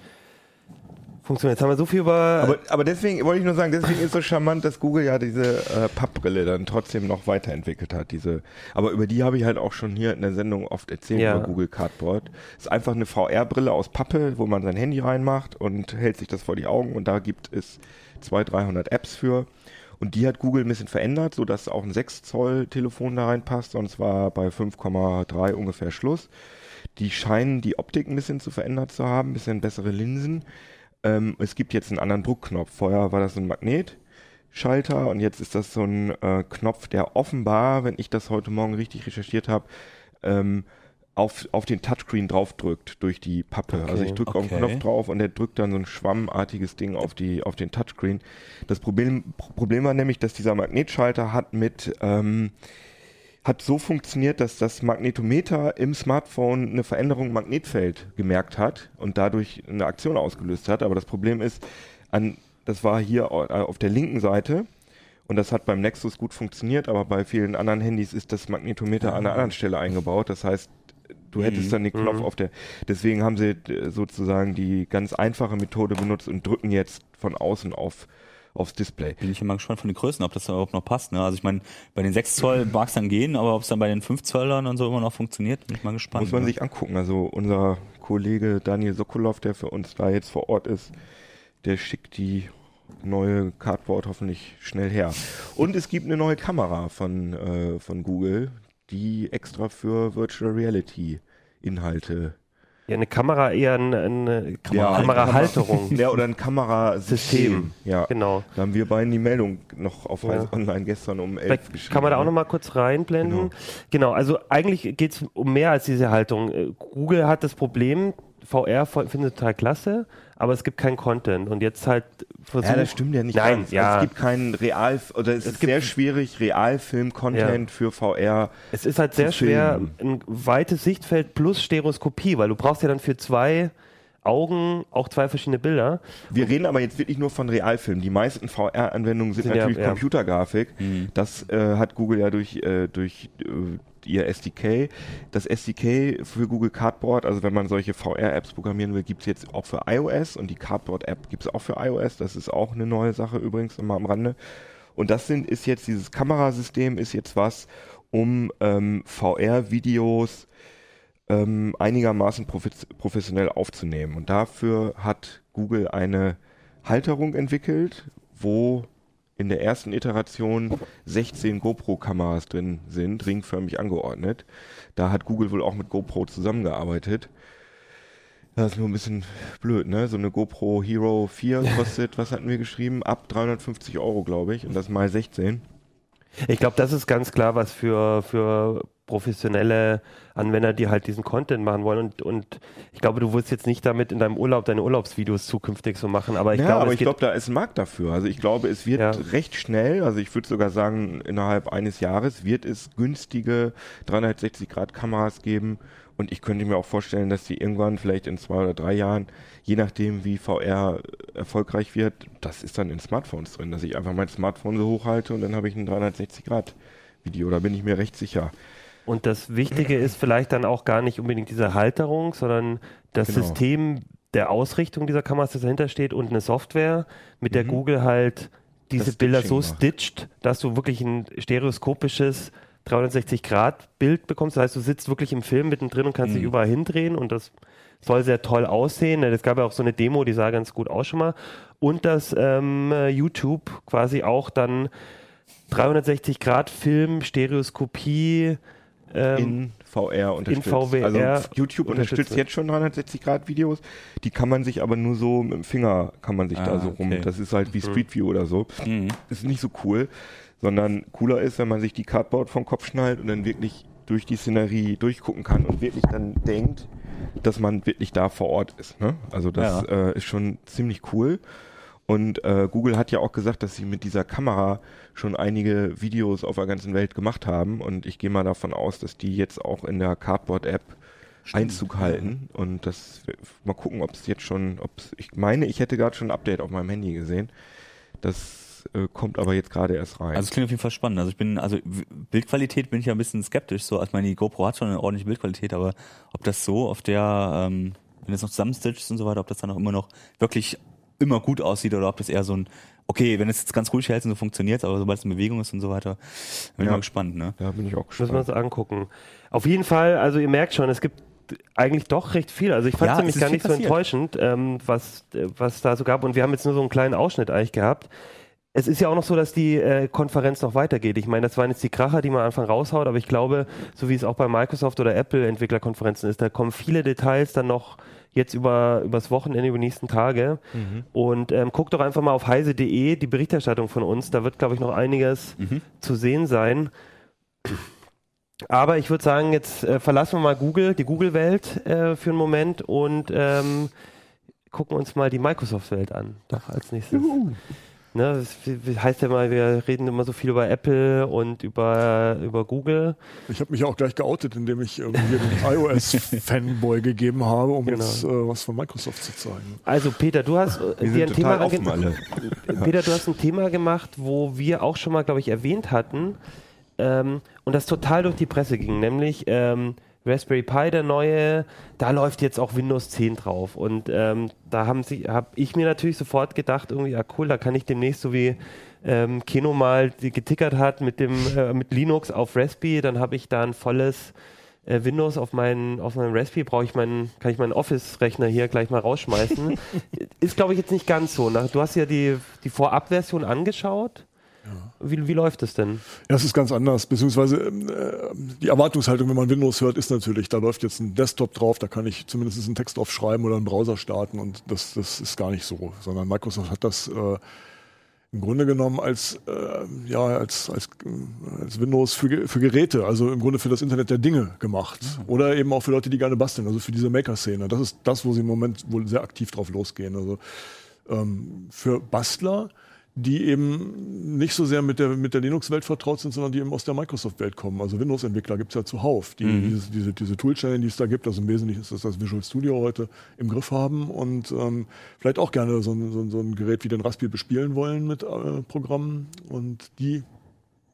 Funktionen. Jetzt haben wir so viel über. Aber, aber deswegen wollte ich nur sagen, deswegen ist es so charmant, dass Google ja diese äh, Pappbrille dann trotzdem noch weiterentwickelt hat. Diese, aber über die habe ich halt auch schon hier in der Sendung oft erzählt ja. über Google Cardboard. Ist einfach eine VR-Brille aus Pappe, wo man sein Handy reinmacht und hält sich das vor die Augen und da gibt es 200, 300 Apps für. Und die hat Google ein bisschen verändert, sodass auch ein 6 Zoll Telefon da reinpasst. Sonst war bei 5,3 ungefähr Schluss. Die scheinen die Optik ein bisschen zu verändert zu haben, ein bisschen bessere Linsen. Ähm, es gibt jetzt einen anderen Druckknopf. Vorher war das ein Magnetschalter und jetzt ist das so ein äh, Knopf, der offenbar, wenn ich das heute Morgen richtig recherchiert habe, ähm, auf, auf den Touchscreen draufdrückt durch die Pappe. Okay, also ich drücke okay. auf den Knopf drauf und der drückt dann so ein schwammartiges Ding auf die auf den Touchscreen. Das Problem Problem war nämlich, dass dieser Magnetschalter hat mit ähm, hat so funktioniert, dass das Magnetometer im Smartphone eine Veränderung im Magnetfeld gemerkt hat und dadurch eine Aktion ausgelöst hat. Aber das Problem ist, an, das war hier äh, auf der linken Seite und das hat beim Nexus gut funktioniert, aber bei vielen anderen Handys ist das Magnetometer an einer anderen Stelle eingebaut. Das heißt, du hättest mhm. dann den Knopf mhm. auf der. Deswegen haben sie äh, sozusagen die ganz einfache Methode benutzt und drücken jetzt von außen auf aufs Display. Bin ich immer gespannt von den Größen, ob das überhaupt noch passt. Ne? Also ich meine, bei den 6 Zoll mag es dann gehen, aber ob es dann bei den 5 Zollern und so immer noch funktioniert, bin ich mal gespannt. Muss man ne? sich angucken. Also unser Kollege Daniel Sokolov, der für uns da jetzt vor Ort ist, der schickt die neue Cardboard hoffentlich schnell her. Und es gibt eine neue Kamera von, äh, von Google, die extra für Virtual Reality Inhalte. Ja, eine Kamera eher eine, eine Kamera ja, [LAUGHS] Kamerahalterung. ja, oder ein Kamerasystem. Ja, genau. Da haben wir beiden die Meldung noch auf ja. Online gestern um 11 Vielleicht geschrieben. Kann man da auch noch mal kurz reinblenden? Genau, genau also eigentlich geht es um mehr als diese Haltung. Äh, Google hat das Problem, VR findet total klasse, aber es gibt keinen Content. Und jetzt halt versucht. Ja, das stimmt ja nicht. Nein, ganz. ja. Es gibt keinen Real, oder es, es ist sehr schwierig, Realfilm-Content ja. für VR. Es ist halt sehr schwer, ein weites Sichtfeld plus Stereoskopie, weil du brauchst ja dann für zwei Augen auch zwei verschiedene Bilder. Wir reden aber jetzt wirklich nur von Realfilmen. Die meisten VR-Anwendungen sind, sind, natürlich ja, Computergrafik. Mhm. Das äh, hat Google ja durch, äh, durch äh, ihr SDK. Das SDK für Google Cardboard, also wenn man solche VR-Apps programmieren will, gibt es jetzt auch für iOS und die Cardboard-App gibt es auch für iOS. Das ist auch eine neue Sache übrigens immer am Rande. Und das sind, ist jetzt dieses Kamerasystem, ist jetzt was, um ähm, VR-Videos ähm, einigermaßen professionell aufzunehmen. Und dafür hat Google eine Halterung entwickelt, wo in der ersten Iteration 16 GoPro-Kameras drin sind, ringförmig angeordnet. Da hat Google wohl auch mit GoPro zusammengearbeitet. Das ist nur ein bisschen blöd, ne? So eine GoPro Hero 4 [LAUGHS] kostet, was hatten wir geschrieben? Ab 350 Euro, glaube ich. Und das mal 16. Ich glaube, das ist ganz klar was für, für professionelle Anwender, die halt diesen Content machen wollen. Und, und ich glaube, du wirst jetzt nicht damit in deinem Urlaub deine Urlaubsvideos zukünftig so machen. Aber ich ja, glaube, aber ich glaube, da ist ein Markt dafür. Also ich glaube, es wird Ja. recht schnell, also ich würde sogar sagen, innerhalb eines Jahres wird es günstige 360-Grad-Kameras geben. Und ich könnte mir auch vorstellen, dass die irgendwann vielleicht in zwei oder drei Jahren, je nachdem wie VR erfolgreich wird, das ist dann in Smartphones drin, dass ich einfach mein Smartphone so hochhalte und dann habe ich ein 360-Grad-Video. Da bin ich mir recht sicher. Und das Wichtige ist vielleicht dann auch gar nicht unbedingt diese Halterung, sondern das Genau. System der Ausrichtung dieser Kameras, das dahinter steht und eine Software, mit der Mhm. Google halt diese Bilder so stitcht, dass du wirklich ein stereoskopisches 360-Grad-Bild bekommst. Das heißt, du sitzt wirklich im Film mittendrin und kannst dich Mhm. überall hindrehen und das soll sehr toll aussehen. Es gab ja auch so eine Demo, die sah ganz gut aus schon mal. Und dass ähm, YouTube quasi auch dann 360-Grad-Film, Stereoskopie in VR unterstützt. VR also YouTube unterstützt unterstützt. jetzt schon 360 Grad Videos, die kann man sich aber nur so mit dem Finger kann man sich Ah, da so rum. okay. Das ist halt wie Street View oder so. Mhm. ist nicht so cool, sondern cooler ist, wenn man sich die Cardboard vom Kopf schnallt und dann wirklich durch die Szenerie durchgucken kann und wirklich dann denkt, dass man wirklich da vor Ort ist. Ne? Also das äh, ist schon ziemlich cool. Und äh, Google hat ja auch gesagt, dass sie mit dieser Kamera schon einige Videos auf der ganzen Welt gemacht haben. Und ich gehe mal davon aus, dass die jetzt auch in der Cardboard-App Einzug halten. Und das mal gucken, ob es jetzt schon, ob ich meine, ich hätte gerade schon ein Update auf meinem Handy gesehen. Das äh, kommt aber jetzt gerade erst rein. Also es klingt auf jeden Fall spannend. Also ich bin, also Bildqualität bin ich ja ein bisschen skeptisch. So, also meine, die GoPro hat schon eine ordentliche Bildqualität, aber ob das so auf der, ähm, wenn es noch zusammenstitcht und so weiter, ob das dann auch immer noch wirklich immer gut aussieht oder ob das eher so ein, okay, wenn es jetzt ganz ruhig hält und so funktioniert, aber sobald es in Bewegung ist und so weiter, bin ich Ja. mal gespannt, ne? da bin ich auch Müssen wir gespannt. uns angucken. Auf jeden Fall, also ihr merkt schon, es gibt eigentlich doch recht viel. Also ich fand Ja, es nämlich gar nicht so passiert. enttäuschend, ähm, was, äh, was da so gab. Und wir haben jetzt nur so einen kleinen Ausschnitt eigentlich gehabt. Es ist ja auch noch so, dass die äh, Konferenz noch weitergeht. Ich meine, das waren jetzt die Kracher, die man am Anfang raushaut, aber ich glaube, so wie es auch bei Microsoft oder Apple Entwicklerkonferenzen ist, da kommen viele Details dann noch jetzt über übers Wochenende, über die nächsten Tage. Und ähm, guckt doch einfach mal auf heise.de die Berichterstattung von uns. Da wird, glaube ich, noch einiges Mhm. zu sehen sein. Aber ich würde sagen, jetzt äh, verlassen wir mal Google, die Google-Welt äh, für einen Moment und ähm, gucken uns mal die Microsoft-Welt an. Doch als nächstes. Ne, das heißt ja mal, wir reden immer so viel über Apple und über, über Google. Ich habe mich auch gleich geoutet, indem ich hier den [LAUGHS] iOS-Fanboy gegeben habe, um Genau. jetzt äh, was von Microsoft zu zeigen. Also Peter, du hast äh, Wir dir ein Thema. [LAUGHS] Peter, du hast ein Thema gemacht, wo wir auch schon mal, glaube ich, erwähnt hatten ähm, und das total durch die Presse ging, nämlich ähm, Raspberry Pi, der neue, da läuft jetzt auch Windows 10 drauf und ähm, da haben sie, habe ich mir natürlich sofort gedacht, irgendwie, ja cool, da kann ich demnächst so wie ähm, Keno mal getickert hat mit dem äh, mit Linux auf Raspberry, dann habe ich da ein volles äh, Windows auf meinen auf meinem Raspberry brauche ich meinen kann ich meinen Office-Rechner hier gleich mal rausschmeißen. [LAUGHS] Ist glaube ich jetzt nicht ganz so. Ne? Du hast ja die die Vorabversion angeschaut. Wie, wie läuft es denn? Ja, es ist ganz anders, beziehungsweise ähm, äh, die Erwartungshaltung, wenn man Windows hört, ist natürlich, da läuft jetzt ein Desktop drauf, da kann ich zumindest einen Text aufschreiben oder einen Browser starten und das, das ist gar nicht so, sondern Microsoft hat das äh, im Grunde genommen als, äh, ja, als, als, äh, als Windows für, für Geräte, also im Grunde für das Internet der Dinge gemacht. Oder eben auch für Leute, die gerne basteln, also für diese Maker-Szene. Das ist das, wo sie im Moment wohl sehr aktiv drauf losgehen. Also ähm, für Bastler, die eben nicht so sehr mit der, mit der Linux-Welt vertraut sind, sondern die eben aus der Microsoft-Welt kommen. Also Windows-Entwickler gibt es ja zuhauf, die diese, diese, diese Toolchain, die es da gibt, also im Wesentlichen ist das das Visual Studio heute, im Griff haben und ähm, vielleicht auch gerne so ein, so, ein, so ein Gerät wie den Raspberry bespielen wollen mit äh, Programmen und die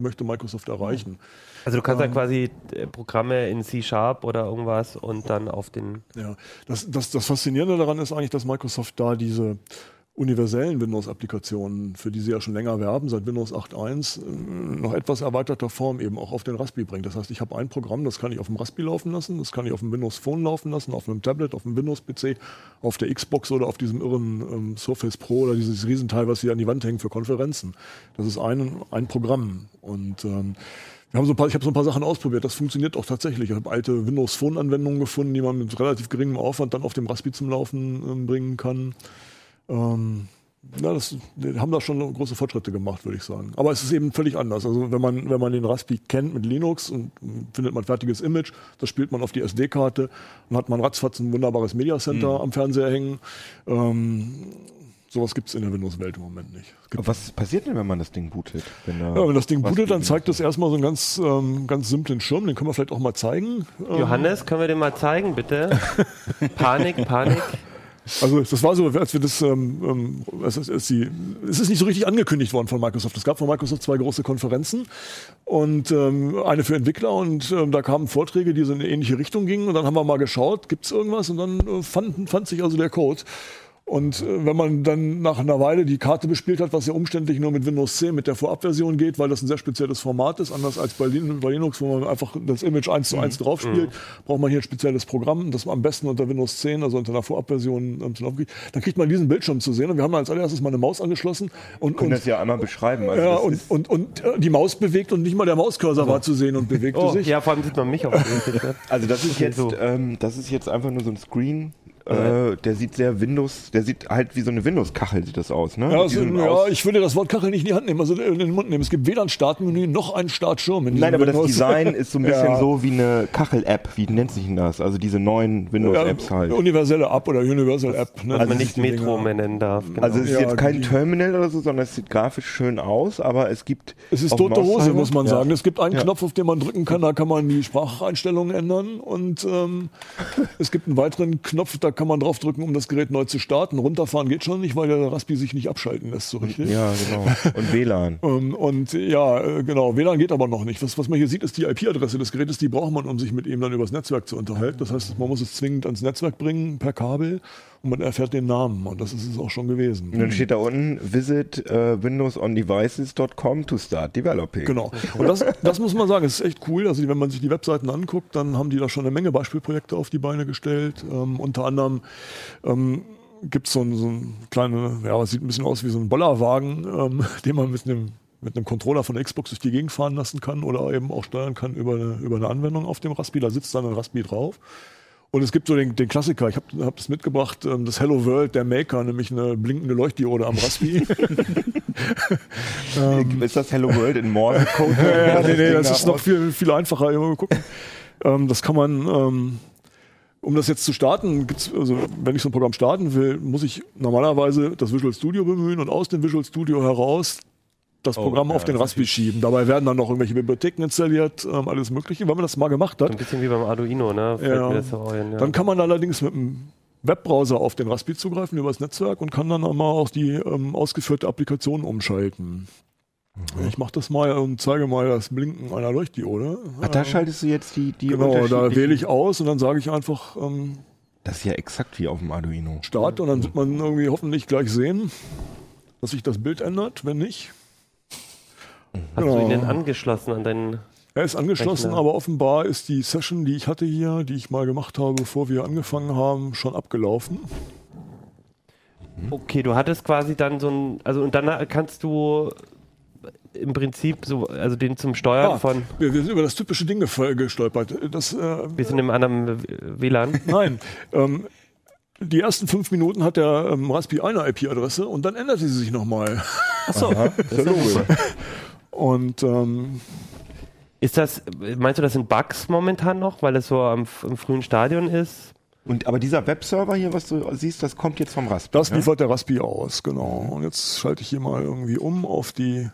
möchte Microsoft erreichen. Also du kannst ja Ähm. quasi äh, Programme in C Sharp oder irgendwas und dann auf den Ja, das, das, das Faszinierende daran ist eigentlich, dass Microsoft da diese universellen Windows-Applikationen, für die sie ja schon länger werben, seit Windows 8.1, äh, noch etwas erweiterter Form eben auch auf den Raspberry bringt. Das heißt, ich habe ein Programm, das kann ich auf dem Raspberry laufen lassen, das kann ich auf dem Windows Phone laufen lassen, auf einem Tablet, auf einem Windows-PC, auf der Xbox oder auf diesem irren ähm, Surface Pro oder dieses Riesenteil, was sie an die Wand hängen für Konferenzen. Das ist ein, ein Programm. Und ähm, wir haben so ein paar, ich habe so ein paar Sachen ausprobiert. Das funktioniert auch tatsächlich. Ich habe alte Windows Phone Anwendungen gefunden, die man mit relativ geringem Aufwand dann auf dem Raspberry zum Laufen ähm, bringen kann. Ähm, ja, das, die haben da schon große Fortschritte gemacht, würde ich sagen. Aber es ist eben völlig anders. Also wenn man, wenn man den Raspi kennt mit Linux und findet man ein fertiges Image, das spielt man auf die SD-Karte, dann hat man ratzfatz ein wunderbares Media Center mhm. am Fernseher hängen. Ähm, sowas gibt es in der Windows-Welt im Moment nicht. was passiert denn, wenn man das Ding bootet? Wenn, ja, wenn das Ding bootet, dann zeigt das erstmal so einen ganz, ähm, ganz simplen Schirm, den können wir vielleicht auch mal zeigen. Johannes, können wir den mal zeigen, bitte? [LAUGHS] Panik, Panik. Also das war so, als wir das, ähm, ähm es, ist, es, es ist nicht so richtig angekündigt worden von Microsoft. Es gab von Microsoft zwei große Konferenzen und ähm, eine für Entwickler und ähm, da kamen Vorträge, die so in eine ähnliche Richtung gingen und dann haben wir mal geschaut, gibt es irgendwas und dann äh, fand, fand sich also der Code und äh, wenn man dann nach einer Weile die Karte bespielt hat, was ja umständlich nur mit Windows 10 mit der Vorabversion geht, weil das ein sehr spezielles Format ist, anders als bei, Linux, wo man einfach das Image eins zu eins mhm. drauf spielt, mhm. braucht man hier ein spezielles Programm, das man am besten unter Windows 10, also unter einer Vorabversion ähm, zu laufen kriegt. Dann kriegt man diesen Bildschirm zu sehen und wir haben als allererstes mal eine Maus angeschlossen. Und, können und, das ja einmal beschreiben. Also ja, und, und, und, äh, die Maus bewegt und nicht mal der Mauscursor oh. war zu sehen und bewegte oh, sich. Ja, vor allem sieht man mich auch. also das ist jetzt, ähm, das ist jetzt einfach nur so ein Screen, äh, der sieht sehr Windows, der sieht halt wie so eine Windows-Kachel sieht das aus, ne? Ja, also, ja ich würde das Wort Kachel nicht in die Hand nehmen, also in den Mund nehmen. Es gibt weder ein Startmenü noch einen Startschirm. Nein, aber Windows. das Design ist so ein [LAUGHS] bisschen ja. so wie eine Kachel-App. Wie nennt sich denn das? Also diese neuen Windows-Apps halt. Universelle App oder Universal App. Ne? Also man nicht Metro mehr nennen darf. Genau. Also es ist jetzt kein Terminal oder so, sondern es sieht grafisch schön aus, aber es gibt. Es ist tote Hose, muss man sagen. Es gibt einen Knopf, auf den man drücken kann, da kann man die Spracheinstellungen ändern und ähm, es gibt einen weiteren Knopf, da kann man drauf drücken, um das Gerät neu zu starten. Runterfahren geht schon nicht, weil der Raspi sich nicht abschalten lässt so richtig. Ja, genau. Und WLAN. und, [LAUGHS] und ja, äh, genau, WLAN geht aber noch nicht. Was, was man hier sieht, ist die IP-Adresse des Gerätes, die braucht man, um sich mit ihm dann übers Netzwerk zu unterhalten. Das heißt, man muss es zwingend ans Netzwerk bringen per Kabel man erfährt den Namen und das ist es auch schon gewesen. Und dann steht da unten visit uh, windowsondevices.com to start developing. Genau. Und das, das muss man sagen, ist echt cool. Also wenn man sich die Webseiten anguckt, dann haben die da schon eine Menge Beispielprojekte auf die Beine gestellt. Ähm, unter anderem ähm, gibt so es so ein kleine, ja, sieht ein bisschen aus wie so ein Bollerwagen, ähm, [LAUGHS] den man mit einem mit einem Controller von Xbox durch die Gegend fahren lassen kann oder eben auch steuern kann über eine, über eine Anwendung auf dem Raspi. Da sitzt dann ein Raspi drauf. Und es gibt so den, den Klassiker, ich habe hab das mitgebracht, ähm, das Hello World der Maker, nämlich eine blinkende Leuchtdiode am Raspi. [LAUGHS] ähm, ist das Hello World in Morse-Code? ja, ja, nee, nee, das ist noch viel, viel einfacher. Mal gucken. Ähm, das kann man, um das jetzt zu starten, gibt's, also wenn ich so ein Programm starten will, muss ich normalerweise das Visual Studio bemühen und aus dem Visual Studio heraus das oh, Programm ja, auf den Raspi schieben. Dabei werden dann noch irgendwelche Bibliotheken installiert, ähm, alles Mögliche. Wenn man das mal gemacht hat. Ein bisschen wie beim Arduino, ne? Ja. Ein, ja. Dann kann man allerdings mit einem Webbrowser auf den Raspi zugreifen über das Netzwerk und kann dann auch mal auf die ähm, ausgeführte Applikation umschalten. Mhm. Ich mache das mal und zeige mal das Blinken einer Leuchtdiode. Ach, da schaltest du jetzt die, die Genau, da wähle ich aus und dann sage ich einfach. Ähm, das ist ja exakt wie auf dem Arduino. Start und dann wird man irgendwie hoffentlich gleich sehen, dass sich das Bild ändert. Wenn nicht, Hast ja. du ihn denn angeschlossen an deinen. Er ist angeschlossen, Rechner? aber offenbar ist die Session, die ich hatte hier, die ich mal gemacht habe, bevor wir angefangen haben, schon abgelaufen. Okay, du hattest quasi dann so ein, also und dann kannst du im Prinzip so, also den zum Steuern ah, von. Wir, wir, sind über das typische Ding gestolpert. Das, äh, wir sind im anderen WLAN. [LAUGHS] Nein. Ähm, die ersten fünf Minuten hat der ähm, Raspi eine IP-Adresse und dann änderte sie sich nochmal. Achso, das ist ja logisch. Und ähm, ist das, meinst du, das sind Bugs momentan noch, weil es so am, im frühen Stadion ist? Und, aber dieser Webserver hier, was du siehst, das kommt jetzt vom Raspi. Das liefert ja? der Raspi aus, genau. Und jetzt schalte ich hier mal irgendwie um auf die.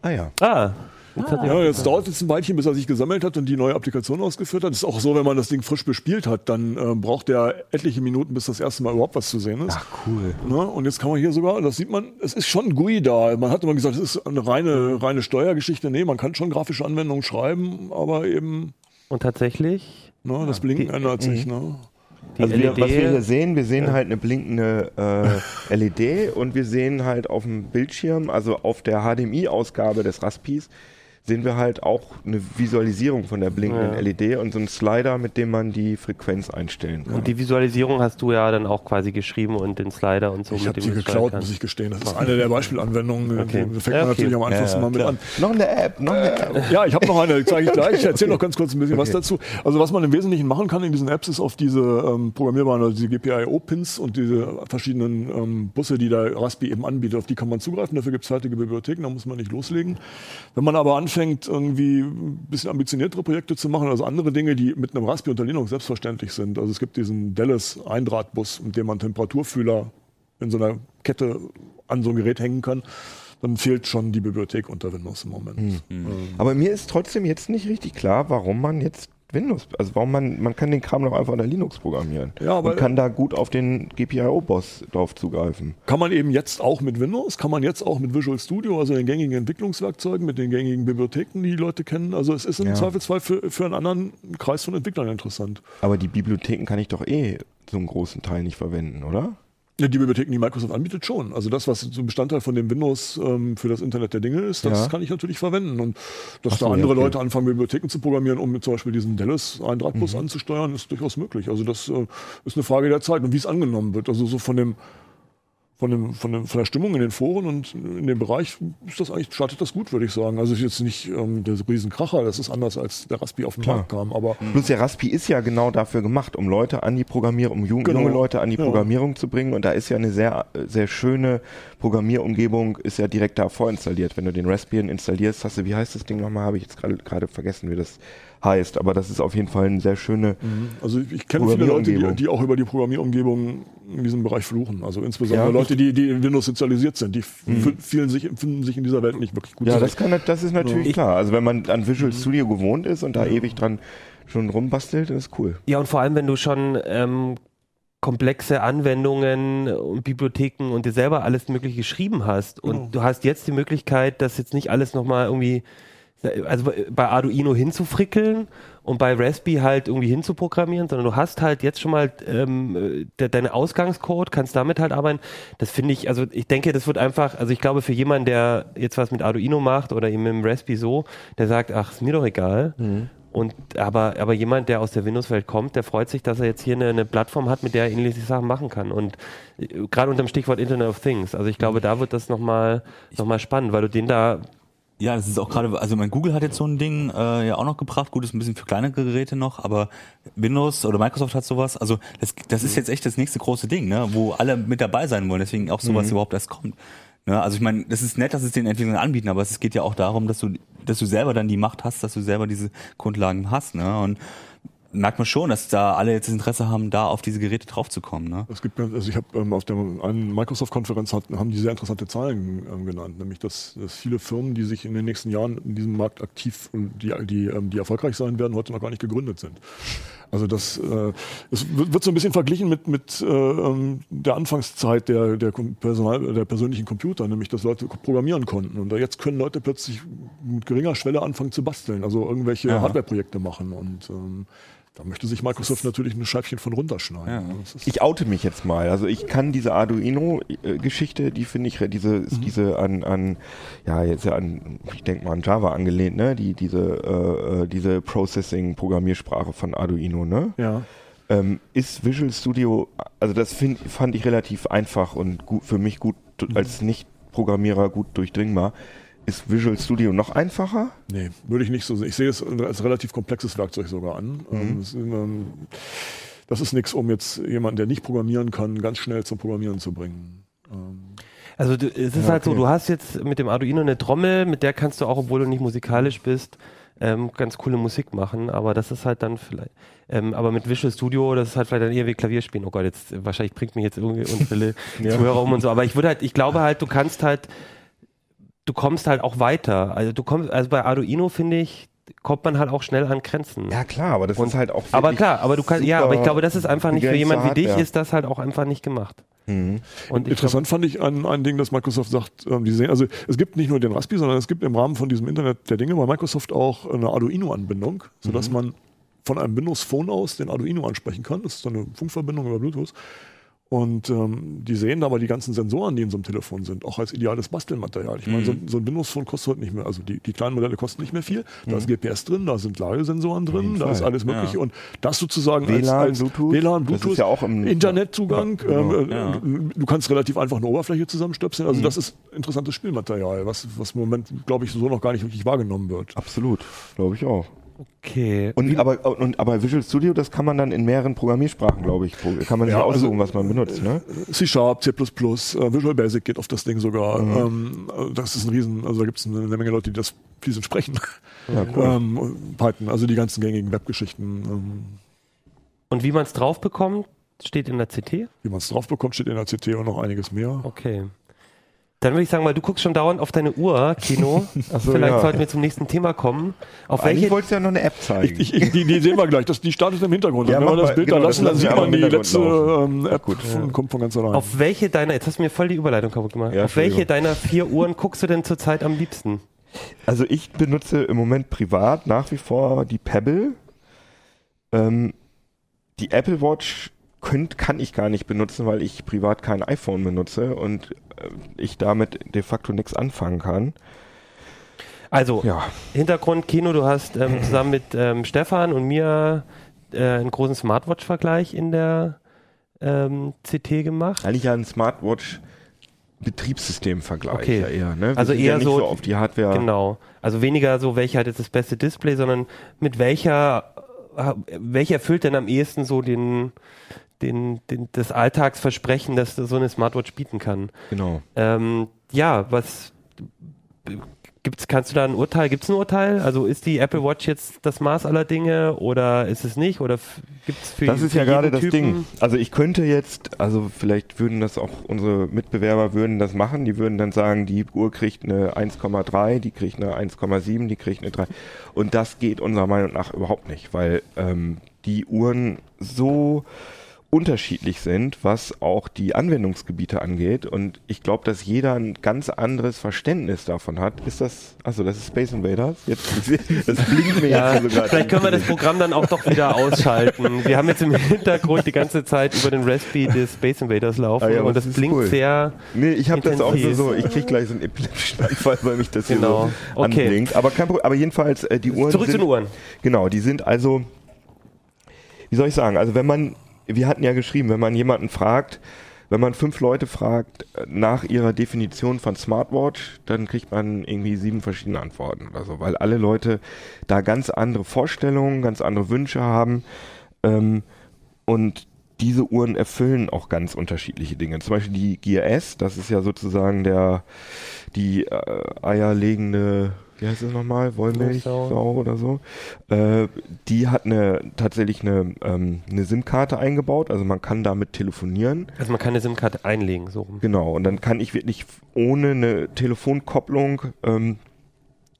Ah ja. Ah, Jetzt, ah. ja, jetzt dauert es ein Weilchen, bis er sich gesammelt hat und die neue Applikation ausgeführt hat. Das ist auch so, wenn man das Ding frisch bespielt hat, dann äh, braucht er etliche Minuten, bis das erste Mal überhaupt was zu sehen ist. Ach, cool. Ne? Und jetzt kann man hier sogar, das sieht man, es ist schon GUI da. Man hat immer gesagt, es ist eine reine, reine Steuergeschichte. Nee, man kann schon grafische Anwendungen schreiben, aber eben. Und tatsächlich? Ne, das Blinken die, ändert sich. Ne? also wir, was wir hier sehen, wir sehen ja. halt eine blinkende äh, LED und wir sehen halt auf dem Bildschirm, also auf der HDMI-Ausgabe des Raspis, sehen wir halt auch eine Visualisierung von der blinkenden Ja. LED und so einen Slider, mit dem man die Frequenz einstellen kann. Und die Visualisierung hast du ja dann auch quasi geschrieben und den Slider und so. Ich habe die geklaut, muss ich gestehen. Das ist eine der Beispielanwendungen. Okay. Da fängt man okay. natürlich am einfachsten Ja, mal mit klar. an. noch eine App, noch eine App. Ja, ich habe noch eine, zeige ich gleich. Ich erzähle noch ganz kurz ein bisschen was dazu. Also was man im Wesentlichen machen kann in diesen Apps ist auf diese ähm, programmierbaren, also diese GPIO-Pins und diese verschiedenen ähm, Busse, die der Raspi eben anbietet, auf die kann man zugreifen. Dafür gibt es fertige Bibliotheken, da muss man nicht loslegen. Wenn man aber anfängt, irgendwie ein bisschen ambitioniertere Projekte zu machen, also andere Dinge, die mit einem Raspi unter Linux selbstverständlich sind. Also es gibt diesen Dallas Eindrahtbus, mit dem man Temperaturfühler in so einer Kette an so ein Gerät hängen kann. Dann fehlt schon die Bibliothek unter Windows im Moment. Ähm, Aber mir ist trotzdem jetzt nicht richtig klar, warum man jetzt Windows, also warum man, man kann den Kram doch einfach unter Linux programmieren. Ja, aber- und kann da gut auf den GPIO-Boss drauf zugreifen. Kann man eben jetzt auch mit Windows, kann man jetzt auch mit Visual Studio, also den gängigen Entwicklungswerkzeugen, mit den gängigen Bibliotheken, die die Leute kennen. Also es ist im Ja. Zweifelsfall für, für einen anderen Kreis von Entwicklern interessant. Aber die Bibliotheken kann ich doch eh zum großen Teil nicht verwenden, oder? Ja, die Bibliotheken, die Microsoft anbietet, schon. Also das, was so Bestandteil von dem Windows ähm, für das Internet der Dinge ist, das Ja. kann ich natürlich verwenden. Und dass so, da andere okay. Leute anfangen, Bibliotheken zu programmieren, um zum Beispiel diesen Dallas Eindrahtbus anzusteuern, ist durchaus möglich. Also das äh, ist eine Frage der Zeit und wie es angenommen wird. Also so von dem von, dem, von, dem, von der Stimmung in den Foren und in dem Bereich ist das eigentlich, startet das gut, würde ich sagen. Also ist jetzt nicht ähm, der Riesenkracher, das ist anders als der Raspi auf den Klar. Markt kam, aber Plus der Raspi ist ja genau dafür gemacht, um Leute an die Programmierung, um jung, Genau. junge Leute an die Ja. Programmierung zu bringen. Und da ist ja eine sehr, sehr schöne Programmierumgebung, ist ja direkt da vorinstalliert. Wenn du den Raspbian installierst, hast du, wie heißt das Ding nochmal? Habe ich jetzt gerade vergessen, wie das heißt. Aber das ist auf jeden Fall eine sehr schöne. Also ich kenne viele Leute, die, die auch über die Programmierumgebung in diesem Bereich fluchen. Also insbesondere Ja. Mhm. Leute, die, die in Windows sozialisiert sind. Die f- fühlen sich, finden sich in dieser Welt nicht wirklich gut Ja, das, kann, das ist natürlich klar. Also wenn man an Visual Mhm. Studio gewohnt ist und da ewig dran schon rumbastelt, dann ist cool. Ja, und vor allem, wenn du schon ähm, komplexe Anwendungen und Bibliotheken und dir selber alles Mögliche geschrieben hast und Genau. du hast jetzt die Möglichkeit, das jetzt nicht alles nochmal irgendwie, also bei Arduino hinzufrickeln und bei Raspberry halt irgendwie hinzuprogrammieren, sondern du hast halt jetzt schon mal ähm, äh, de deine Ausgangscode, kannst damit halt arbeiten. Das finde ich, also ich denke, das wird einfach, also ich glaube für jemanden, der jetzt was mit Arduino macht oder eben mit dem Raspberry so, der sagt, ach, ist mir doch egal. Und aber, aber jemand, der aus der Windows-Welt kommt, der freut sich, dass er jetzt hier eine, eine Plattform hat, mit der er ähnliche Sachen machen kann. Und äh, gerade unter dem Stichwort Internet of Things. Also ich glaube, da wird das nochmal noch mal spannend, weil du den da Ja, das ist auch gerade, also mein Google hat jetzt so ein Ding äh, ja auch noch gebracht. Gut, ist ein bisschen für kleinere Geräte noch, aber Windows oder Microsoft hat sowas. Also das, das ist jetzt echt das nächste große Ding, ne, wo alle mit dabei sein wollen. Deswegen auch sowas überhaupt erst kommt. Ne, also ich meine, das ist nett, dass es den Entwicklern anbieten, aber es geht ja auch darum, dass du, dass du selber dann die Macht hast, dass du selber diese Grundlagen hast. Ne, und merkt man schon, dass da alle jetzt das Interesse haben, da auf diese Geräte draufzukommen. Ne? Es gibt, also ich habe ähm, auf der einen Microsoft-Konferenz haben die sehr interessante Zahlen ähm, genannt, nämlich dass, dass viele Firmen, die sich in den nächsten Jahren in diesem Markt aktiv und die, die, ähm, die erfolgreich sein werden, heute noch gar nicht gegründet sind. Also das äh, es wird, so ein bisschen verglichen mit, mit äh, ähm, der Anfangszeit der, der, Personal, der persönlichen Computer, nämlich dass Leute programmieren konnten. Und jetzt können Leute plötzlich mit geringer Schwelle anfangen zu basteln, also irgendwelche. Hardware-Projekte machen. Und ähm, da möchte sich Microsoft natürlich ein Scheibchen von runterschneiden. Ja. Ich oute mich jetzt mal. Also ich kann diese Arduino-Geschichte, die finde ich, diese, Mhm. diese an, an, ja, jetzt ja an, ich denke mal an Java angelehnt, ne? Die, diese, äh, äh, diese Processing-Programmiersprache von Arduino, ne? Ja. Ähm, ist Visual Studio, also das find, fand ich relativ einfach und gut, für mich gut, Mhm. als Nicht-Programmierer gut durchdringbar. Ist Visual Studio noch einfacher? Nee, würde ich nicht so sehen. Ich sehe es als relativ komplexes Werkzeug sogar an. Ist, ähm, Das ist nichts, um jetzt jemanden, der nicht programmieren kann, ganz schnell zum Programmieren zu bringen. Ähm, Also du, es ist Ja, halt so, du hast jetzt mit dem Arduino eine Trommel, mit der kannst du auch, obwohl du nicht musikalisch bist, ähm, ganz coole Musik machen, aber das ist halt dann vielleicht, ähm, aber mit Visual Studio, das ist halt vielleicht dann eher wie Klavierspielen. Oh Gott, jetzt wahrscheinlich bringt mich jetzt irgendwie unsere [LAUGHS] Zuhörer um und so, aber ich würde halt, ich glaube halt, du kannst halt, du kommst halt auch weiter. Also du kommst, also bei Arduino finde ich, kommt man halt auch schnell an Grenzen. Ja klar, aber das Und- ist halt auch. aber klar, aber du kannst, ja, aber ich glaube, das ist einfach nicht für begrenzte jemand wie dich, Hardware. ist das halt auch einfach nicht gemacht. Mhm. Und ich Interessant fand ich ein, ein Ding, dass Microsoft sagt, ähm, die sehen, also es gibt nicht nur den Raspi, sondern es gibt im Rahmen von diesem Internet der Dinge bei Microsoft auch eine Arduino-Anbindung, sodass man von einem Windows Phone aus den Arduino ansprechen kann. Das ist dann eine Funkverbindung über Bluetooth. Und ähm, die sehen aber die ganzen Sensoren, die in so einem Telefon sind, auch als ideales Bastelmaterial. Ich meine, so, so ein Windows-Phone kostet heute nicht mehr, also die, die kleinen Modelle kosten nicht mehr viel. Da ist GPS drin, da sind Ladesensoren drin, da ist alles Mögliche. Ja. Und das sozusagen WLAN, als, als Bluetooth, WLAN, das ist Bluetooth, ja auch im- Internetzugang. Ja, genau. ähm, äh. Du kannst relativ einfach eine Oberfläche zusammenstöpseln. Also das ist interessantes Spielmaterial, was, was im Moment, glaube ich, so noch gar nicht wirklich wahrgenommen wird. Absolut, glaube ich auch. Okay. Und aber, und aber Visual Studio, das kann man dann in mehreren Programmiersprachen, glaube ich. Kann man sich Ja, aussuchen, also- was man benutzt, ne? C-Sharp, C++, äh, Visual Basic geht auf das Ding sogar. Mhm. Ähm, äh, das ist ein Riesen, also da gibt es eine, eine Menge Leute, die das fließend sprechen. Ja, cool. ähm, Python, also die ganzen gängigen Webgeschichten. Ähm, Und wie man es drauf bekommt, steht in der CT? wie man es drauf bekommt, steht in der CT und noch einiges mehr. Okay. Dann würde ich sagen, weil du guckst schon dauernd auf deine Uhr, Kino. [LAUGHS] so, Vielleicht ja. sollten wir zum nächsten Thema kommen. Auf Eigentlich welche, wolltest du ja noch eine App zeigen. Ich, ich, die, die sehen wir gleich, das, die startet im Hintergrund. Ja, wenn wir das Bild genau, da lassen, dann sieht man die letzte ähm, App, Gut. von, kommt von ganz allein. auf welche deiner, jetzt hast du mir voll die Überleitung kaputt gemacht. Ja, auf welche deiner vier Uhren guckst du denn zurzeit am liebsten? Also ich benutze im Moment privat nach wie vor die Pebble. Ähm, die Apple Watch könnt, kann ich gar nicht benutzen, weil ich privat kein iPhone benutze und ich damit de facto nichts anfangen kann. Also, Ja, Hintergrund, Kino, du hast ähm, [LAUGHS] zusammen mit ähm, Stefan und mir äh, einen großen Smartwatch-Vergleich in der ähm, CT gemacht. eigentlich ja ein Smartwatch Betriebssystem-Vergleich Okay. ja eher. Ne? Wir Also eher ja so- so auf die Hardware. Genau. Also weniger so, welcher hat jetzt das beste Display, sondern mit welcher, äh, welcher erfüllt denn am ehesten so den, den, den, das Alltagsversprechen, das so eine Smartwatch bieten kann. Genau. Ähm, ja, was gibt's, kannst du da ein Urteil, gibt es ein Urteil? Also ist die Apple Watch jetzt das Maß aller Dinge oder ist es nicht? Oder gibt es für Das ist für ja gerade das Ding. Also ich könnte jetzt, also vielleicht würden das auch unsere Mitbewerber würden das machen. Die würden dann sagen, die Uhr kriegt eine 1,3, die kriegt eine 1,7, die kriegt eine 3. Und das geht unserer Meinung nach überhaupt nicht, weil ähm, die Uhren so unterschiedlich sind, was auch die Anwendungsgebiete angeht. Und ich glaube, dass jeder ein ganz anderes Verständnis davon hat. Ist das, also das ist Space Invaders? Jetzt, [LAUGHS] das blinkt mir Ja, jetzt hier so gerade. vielleicht können wir das Programm dann auch doch wieder ausschalten. Wir haben jetzt im Hintergrund die ganze Zeit über den Raspberry des Space Invaders laufen Ah ja, und das blinkt cool. sehr. Nee, ich habe das auch Intensiv. so. Ich krieg gleich so einen epileptischen Anfall, weil mich das hier Genau. so Okay. anblinkt. Aber kein Problem. Aber jedenfalls, äh, die Uhren Zurück zu sind, den Uhren. Genau, die sind also, wie soll ich sagen, also wenn man, wir hatten ja geschrieben, wenn man jemanden fragt, wenn man fünf Leute fragt äh, nach ihrer Definition von Smartwatch, dann kriegt man irgendwie sieben verschiedene Antworten oder so, weil alle Leute da ganz andere Vorstellungen, ganz andere Wünsche haben ähm, und diese Uhren erfüllen auch ganz unterschiedliche Dinge. Zum Beispiel die Gear S, das ist ja sozusagen der die äh, eierlegende, wie heißt es nochmal, Wollmilchsau Sau. oder so. Äh, die hat eine tatsächlich eine, ähm, eine SIM-Karte eingebaut, also man kann damit telefonieren. Also man kann eine SIM-Karte einlegen, so rum. Genau, und dann kann ich wirklich ohne eine Telefonkopplung ähm,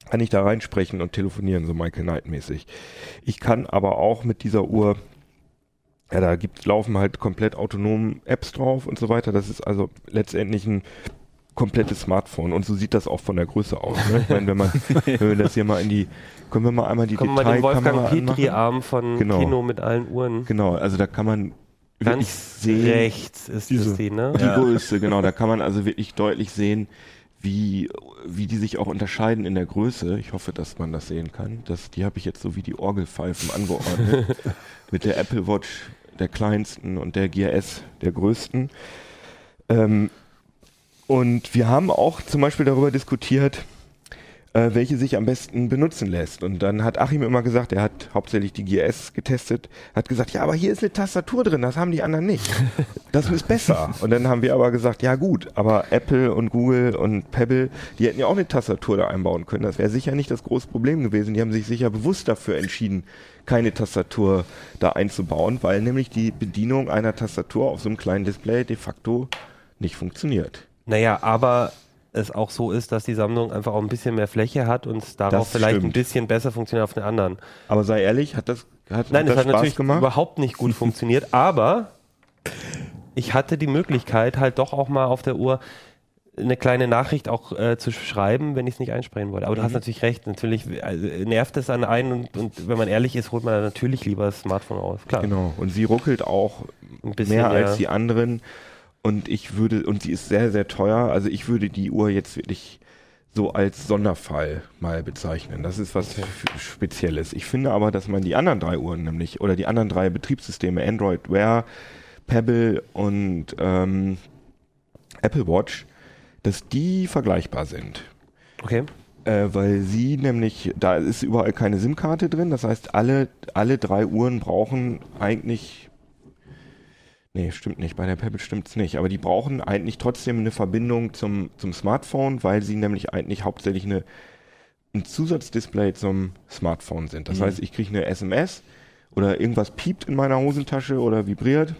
kann ich da reinsprechen und telefonieren, so Michael Knight mäßig. Ich kann aber auch mit dieser Uhr, ja, da gibt, laufen halt komplett autonom Apps drauf und so weiter. Das ist also letztendlich ein komplettes Smartphone und so sieht das auch von der Größe aus. Ne? Ich meine, wenn man, [LAUGHS] wenn wir das hier mal in die, können wir mal einmal die Kommen wir mal den Wolfgang? Petri-Arm von Genau. Kino mit allen Uhren. Genau, also da kann man wirklich Ganz sehen, rechts ist Diese. das die, ne? die Größe, genau. Da kann man also wirklich deutlich sehen, wie, wie die sich auch unterscheiden in der Größe. Ich hoffe, dass man das sehen kann. Das, die habe ich jetzt so wie die Orgelpfeifen angeordnet. [LAUGHS] Mit der Apple Watch der kleinsten und der Gear S der größten. Ähm, und wir haben auch zum Beispiel darüber diskutiert, äh, welche sich am besten benutzen lässt. Und dann hat Achim immer gesagt, er hat hauptsächlich die GS getestet, hat gesagt, ja, aber hier ist eine Tastatur drin, das haben die anderen nicht. Das ist besser. [LAUGHS] Und dann haben wir aber gesagt, ja gut, aber Apple und Google und Pebble, die hätten ja auch eine Tastatur da einbauen können. Das wäre sicher nicht das große Problem gewesen. Die haben sich sicher bewusst dafür entschieden, keine Tastatur da einzubauen, weil nämlich die Bedienung einer Tastatur auf so einem kleinen Display de facto nicht funktioniert. Naja, aber es auch so ist, dass die Sammlung einfach auch ein bisschen mehr Fläche hat und es darauf Das vielleicht ein stimmt. bisschen besser funktioniert auf den anderen. Aber sei ehrlich, hat das, hat, Nein, das das hat Spaß natürlich gemacht? überhaupt nicht gut funktioniert, [LAUGHS] aber ich hatte die Möglichkeit, halt doch auch mal auf der Uhr eine kleine Nachricht auch äh, zu schreiben, wenn ich es nicht einsprechen wollte. Aber du hast Mhm. natürlich recht, natürlich also, nervt es an einen und, und wenn man ehrlich ist, holt man natürlich lieber das Smartphone raus. Klar. Genau. Und sie ruckelt auch Ein bisschen, mehr ja. als die anderen. Und ich würde, und sie ist sehr, sehr teuer, also ich würde die Uhr jetzt wirklich so als Sonderfall mal bezeichnen. Das ist was okay. Spezielles. Ich finde aber, dass man die anderen drei Uhren nämlich, oder die anderen drei Betriebssysteme, Android Wear, Pebble und ähm, Apple Watch, dass die vergleichbar sind. Okay. Äh, weil sie nämlich, da ist überall keine SIM-Karte drin, das heißt, alle, alle drei Uhren brauchen eigentlich, nee, stimmt nicht, bei der Pebble stimmt's nicht, aber die brauchen eigentlich trotzdem eine Verbindung zum, zum Smartphone, weil sie nämlich eigentlich hauptsächlich eine, ein Zusatzdisplay zum Smartphone sind. Das mhm. heißt, ich kriege eine SMS oder irgendwas piept in meiner Hosentasche oder vibriert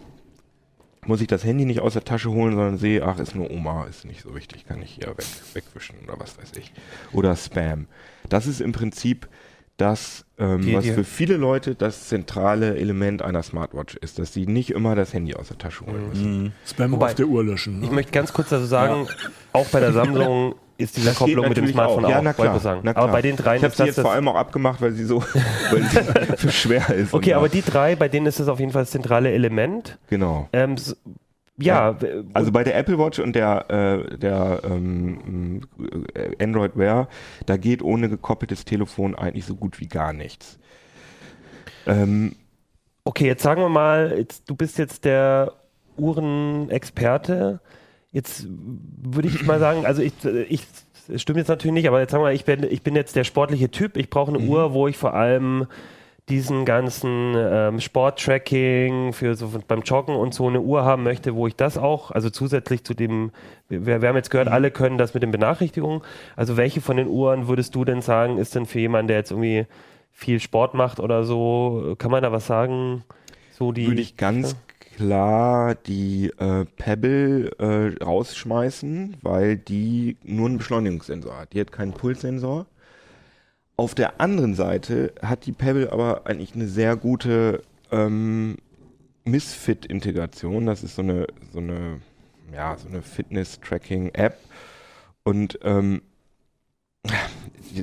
muss ich das Handy nicht aus der Tasche holen, sondern sehe, ach, ist nur Oma, ist nicht so wichtig, kann ich hier weg, wegwischen oder was weiß ich. Oder Spam. Das ist im Prinzip das, ähm, die, was die, für viele Leute das zentrale Element einer Smartwatch ist, dass sie nicht immer das Handy aus der Tasche holen müssen. Mhm. Spam Wobei, auf der Uhr löschen. Ne? Ich möchte ganz kurz dazu sagen, ja. auch bei der Sammlung [LAUGHS] ist diese Kopplung mit dem Smartphone auch. Ja, na klar, sagen. na klar. Aber bei den drei ich habe sie jetzt vor allem auch abgemacht, weil sie so [LAUGHS] weil sie [LAUGHS] schwer ist. Okay, aber die drei, bei denen ist es auf jeden Fall das zentrale Element. Genau. Ähm, ja, ja, also bei der Apple Watch und der, äh, der ähm, äh, Android Wear, da geht ohne gekoppeltes Telefon eigentlich so gut wie gar nichts. Ähm, okay, jetzt sagen wir mal, jetzt, du bist jetzt der Uhrenexperte. Jetzt würde ich mal sagen, also ich, ich stimmt jetzt natürlich nicht, aber jetzt sagen wir mal, ich bin, ich bin jetzt der sportliche Typ. Ich brauche eine mhm. Uhr, wo ich vor allem diesen ganzen ähm, Sporttracking für so beim Joggen und so eine Uhr haben möchte, wo ich das auch, also zusätzlich zu dem, wir, wir haben jetzt gehört, mhm. alle können das mit den Benachrichtigungen. Also welche von den Uhren würdest du denn sagen, ist denn für jemanden, der jetzt irgendwie viel Sport macht oder so, kann man da was sagen? So die Würde ich ganz ja? klar die äh, Pebble äh, rausschmeißen, weil die nur einen Beschleunigungssensor hat. Die hat keinen Pulssensor. Auf der anderen Seite hat die Pebble aber eigentlich eine sehr gute ähm, Misfit-Integration. Das ist so eine, so eine, ja, so eine Fitness-Tracking-App. Und ähm,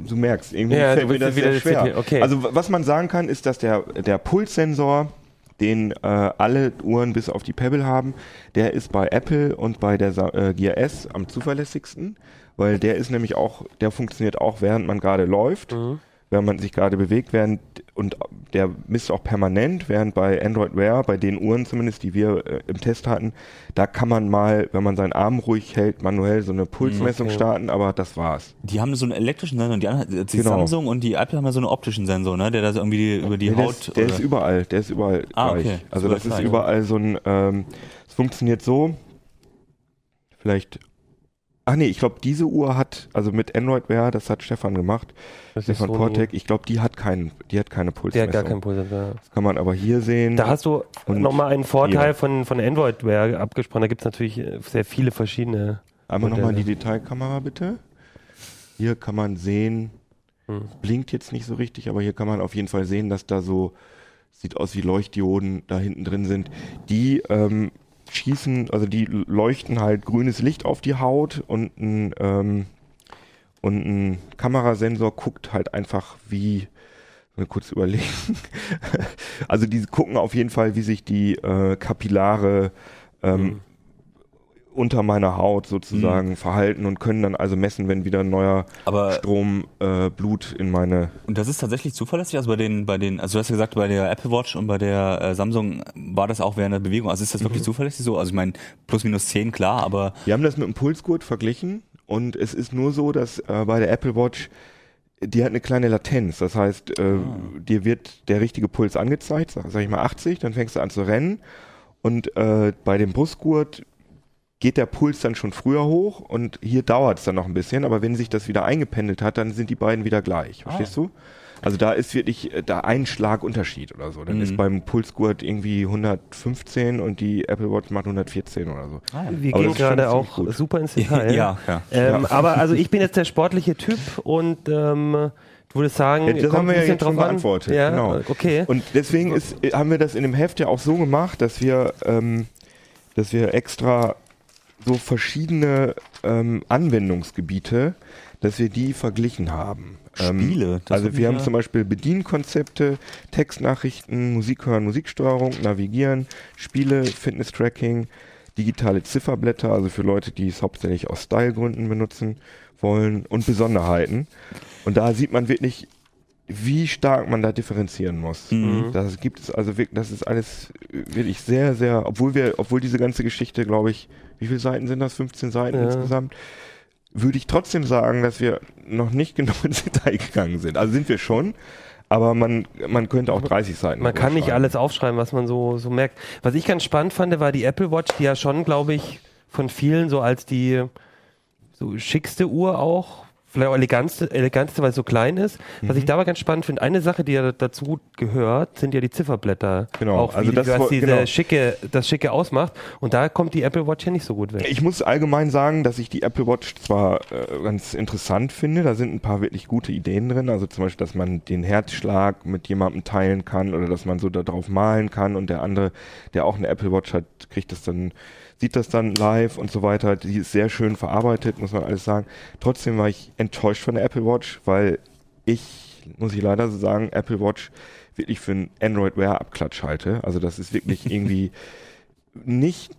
du merkst, irgendwie ja, fällt mir das sehr schwer. Okay. Also was man sagen kann, ist, dass der, der Pulssensor, den äh, alle Uhren bis auf die Pebble haben, der ist bei Apple und bei der äh, Gear S am zuverlässigsten weil der ist nämlich auch, der funktioniert auch, während man gerade läuft, mhm. während man sich gerade bewegt, während und der misst auch permanent, während bei Android Wear, bei den Uhren zumindest, die wir äh, im Test hatten, da kann man mal, wenn man seinen Arm ruhig hält, manuell so eine Pulsmessung okay. starten, aber das war's. Die haben so einen elektrischen Sensor, die, anderen, die genau. Samsung und die Apple haben ja so einen optischen Sensor, ne, der da so irgendwie über die nee, Haut. Der ist, der ist überall, der ist überall ah, gleich. Okay. Also das, das ist überall so ein, ähm, es funktioniert so, vielleicht Ach nee, ich glaube, diese Uhr hat, also mit Android Wear, das hat Stefan gemacht, das Stefan Portek, ich glaube, die hat keinen, die hat keine Pulsmessung. Die hat gar keinen Pulsmessung. Das kann man aber hier sehen. Da hast du nochmal einen Vorteil von, von Android Wear abgesprochen. Da gibt es natürlich äh, sehr viele verschiedene. Einmal nochmal die Detailkamera bitte. Hier kann man sehen, hm. blinkt jetzt nicht so richtig, aber hier kann man auf jeden Fall sehen, dass da so, sieht aus wie Leuchtdioden da hinten drin sind, die ähm, schießen, also die leuchten halt grünes Licht auf die Haut und ein, ähm, und ein Kamerasensor guckt halt einfach wie, mal kurz überlegen. [LAUGHS] also die gucken auf jeden Fall, wie sich die äh, Kapillare ähm, mhm unter meiner Haut sozusagen mhm. verhalten und können dann also messen, wenn wieder ein neuer Aber Strom äh, Blut in meine. Und das ist tatsächlich zuverlässig. Also bei den, bei den, also du hast ja gesagt, bei der Apple Watch und bei der äh, Samsung war das auch während der Bewegung. Also ist das wirklich mhm. zuverlässig so? Also ich meine, plus minus zehn, klar, aber. Wir haben das mit dem Pulsgurt verglichen und es ist nur so, dass äh, bei der Apple Watch die hat eine kleine Latenz. Das heißt, äh, ah. dir wird der richtige Puls angezeigt, sag, sag ich mal 80, dann fängst du an zu rennen. Und äh, bei dem Brustgurt geht der Puls dann schon früher hoch und hier dauert es dann noch ein bisschen, aber wenn sich das wieder eingependelt hat, dann sind die beiden wieder gleich. Verstehst ah. du? Also da ist wirklich äh, da ein Schlagunterschied oder so. Dann mhm. ist beim Pulsgurt irgendwie 115 und die Apple Watch macht 114 oder so. Ah, Wir aber gehen gerade auch super ins Detail. [LAUGHS] ja, ja. Ähm, ja. [LAUGHS] Aber also ich bin jetzt der sportliche Typ und ähm, Du würdest sagen, ja, das haben wir ja jetzt schon beantwortet. Ja, genau. okay. Und deswegen ist, haben wir das in dem Heft ja auch so gemacht, dass wir, ähm, dass wir extra so verschiedene ähm, Anwendungsgebiete, dass wir die verglichen haben. Ähm, Spiele. also wir haben zum Beispiel Bedienkonzepte, Textnachrichten, Musik hören, Musiksteuerung, Navigieren, Spiele, Fitness-Tracking, digitale Zifferblätter, also für Leute, die es hauptsächlich aus Stylegründen benutzen wollen und Besonderheiten. Und da sieht man wirklich, wie stark man da differenzieren muss. Mhm. Das gibt es also wirklich, das ist alles wirklich sehr, sehr, obwohl wir, obwohl diese ganze Geschichte, glaube ich, wie viele Seiten sind das? 15 Seiten Ja. insgesamt? Würde ich trotzdem sagen, dass wir noch nicht [LAUGHS] genau ins Detail gegangen sind. Also sind wir schon, aber man, man könnte auch 30 Seiten. Man kann nicht alles aufschreiben, was man so, so merkt. Was ich ganz spannend fand, war die Apple Watch, die ja schon, glaube ich, von vielen so als die so schickste Uhr auch, vielleicht auch elegantste, elegantste, weil es so klein ist. Was Mhm. ich dabei ganz spannend finde, eine Sache, die ja dazu gehört, sind ja die Zifferblätter. Genau, Auch also wie, das was diese genau. schicke, das Schicke ausmacht. Und da kommt die Apple Watch ja nicht so gut weg. Ich muss allgemein sagen, dass ich die Apple Watch zwar äh, ganz interessant finde, da sind ein paar wirklich gute Ideen drin, also zum Beispiel, dass man den Herzschlag mit jemandem teilen kann oder dass man so da drauf malen kann und der andere, der auch eine Apple Watch hat, kriegt das dann, sieht das dann live und so weiter. Die ist sehr schön verarbeitet, muss man alles sagen. Trotzdem war ich enttäuscht von der Apple Watch, weil ich, muss ich leider so sagen, Apple Watch wirklich für einen Android Wear Abklatsch halte. Also das ist wirklich [LAUGHS] irgendwie nicht,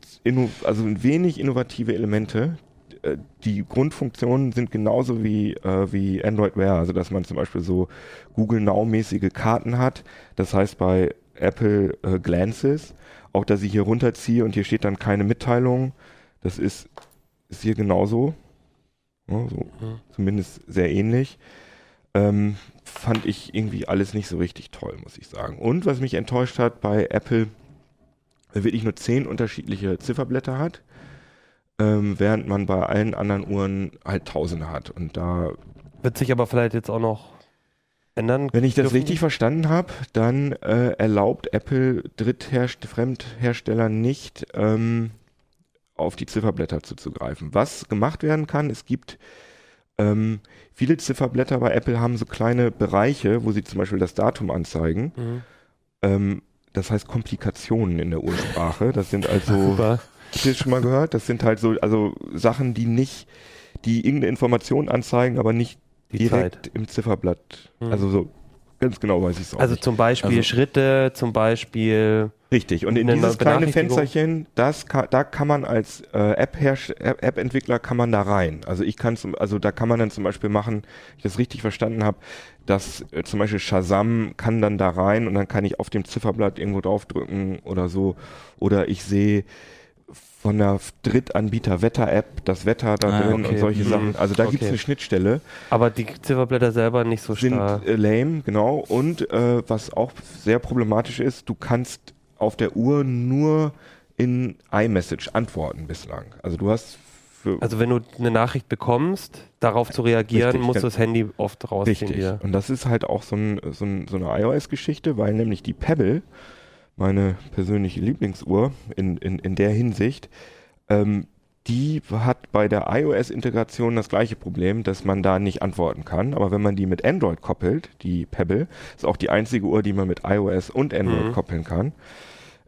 also wenig innovative Elemente. Äh, Die Grundfunktionen sind genauso wie, äh, wie Android Wear, also dass man zum Beispiel so Google Now-mäßige Karten hat. Das heißt bei Apple äh, Glances, auch dass ich hier runterziehe und hier steht dann keine Mitteilung. Das ist, ist hier genauso. Ja, so, Mhm. Zumindest sehr ähnlich. Ähm, fand ich irgendwie alles nicht so richtig toll, muss ich sagen. Und was mich enttäuscht hat bei Apple, wirklich nur zehn unterschiedliche Zifferblätter hat, ähm, während man bei allen anderen Uhren halt Tausende hat. Und da, Wird sich aber vielleicht jetzt auch noch ändern. wenn ich das richtig verstanden habe, dann äh, erlaubt Apple Drittherst Fremdherstellern nicht ähm, auf die Zifferblätter zuzugreifen. Was gemacht werden kann, es gibt ähm, viele Zifferblätter bei Apple haben so kleine Bereiche, wo sie zum Beispiel das Datum anzeigen. Mhm. Ähm, das heißt Komplikationen in der Ursprache. Das sind also. [LAUGHS] Habt ihr das schon mal gehört? Das sind halt so, also Sachen, die nicht, die irgendeine Information anzeigen, aber nicht Die direkt Zeit. im Zifferblatt. Mhm. Also so ganz genau weiß ich es auch Also nicht. zum Beispiel Also- Schritte, zum Beispiel. Richtig. Und in dieses kleine. Fensterchen, das kann, da kann man als äh, App-Herst- App- App-Entwickler kann man da rein. Also ich kann zum, also da kann man dann zum Beispiel machen, ich das richtig verstanden habe, dass äh, zum Beispiel Shazam kann dann da rein und dann kann ich auf dem Zifferblatt irgendwo draufdrücken oder so. Oder ich sehe von der Drittanbieter Wetter-App das Wetter da Ah, drin okay. und solche Mhm. Sachen. Also da gibt's Okay. eine Schnittstelle. Aber die Zifferblätter selber nicht so sind stark. äh, lame, genau. Und äh, was auch sehr problematisch ist, du kannst auf der Uhr nur in iMessage antworten bislang. Also du hast für Also wenn du eine Nachricht bekommst, darauf zu reagieren, Richtig, musst du das Handy oft rausziehen richtig. wieder. Und das ist halt auch so, ein, so, ein, so eine iOS-Geschichte, weil nämlich die Pebble, meine persönliche Lieblingsuhr in, in, in der Hinsicht, ähm, die hat bei der iOS-Integration das gleiche Problem, dass man da nicht antworten kann. Aber wenn man die mit Android koppelt, die Pebble, ist auch die einzige Uhr, die man mit iOS und Android Mhm. koppeln kann,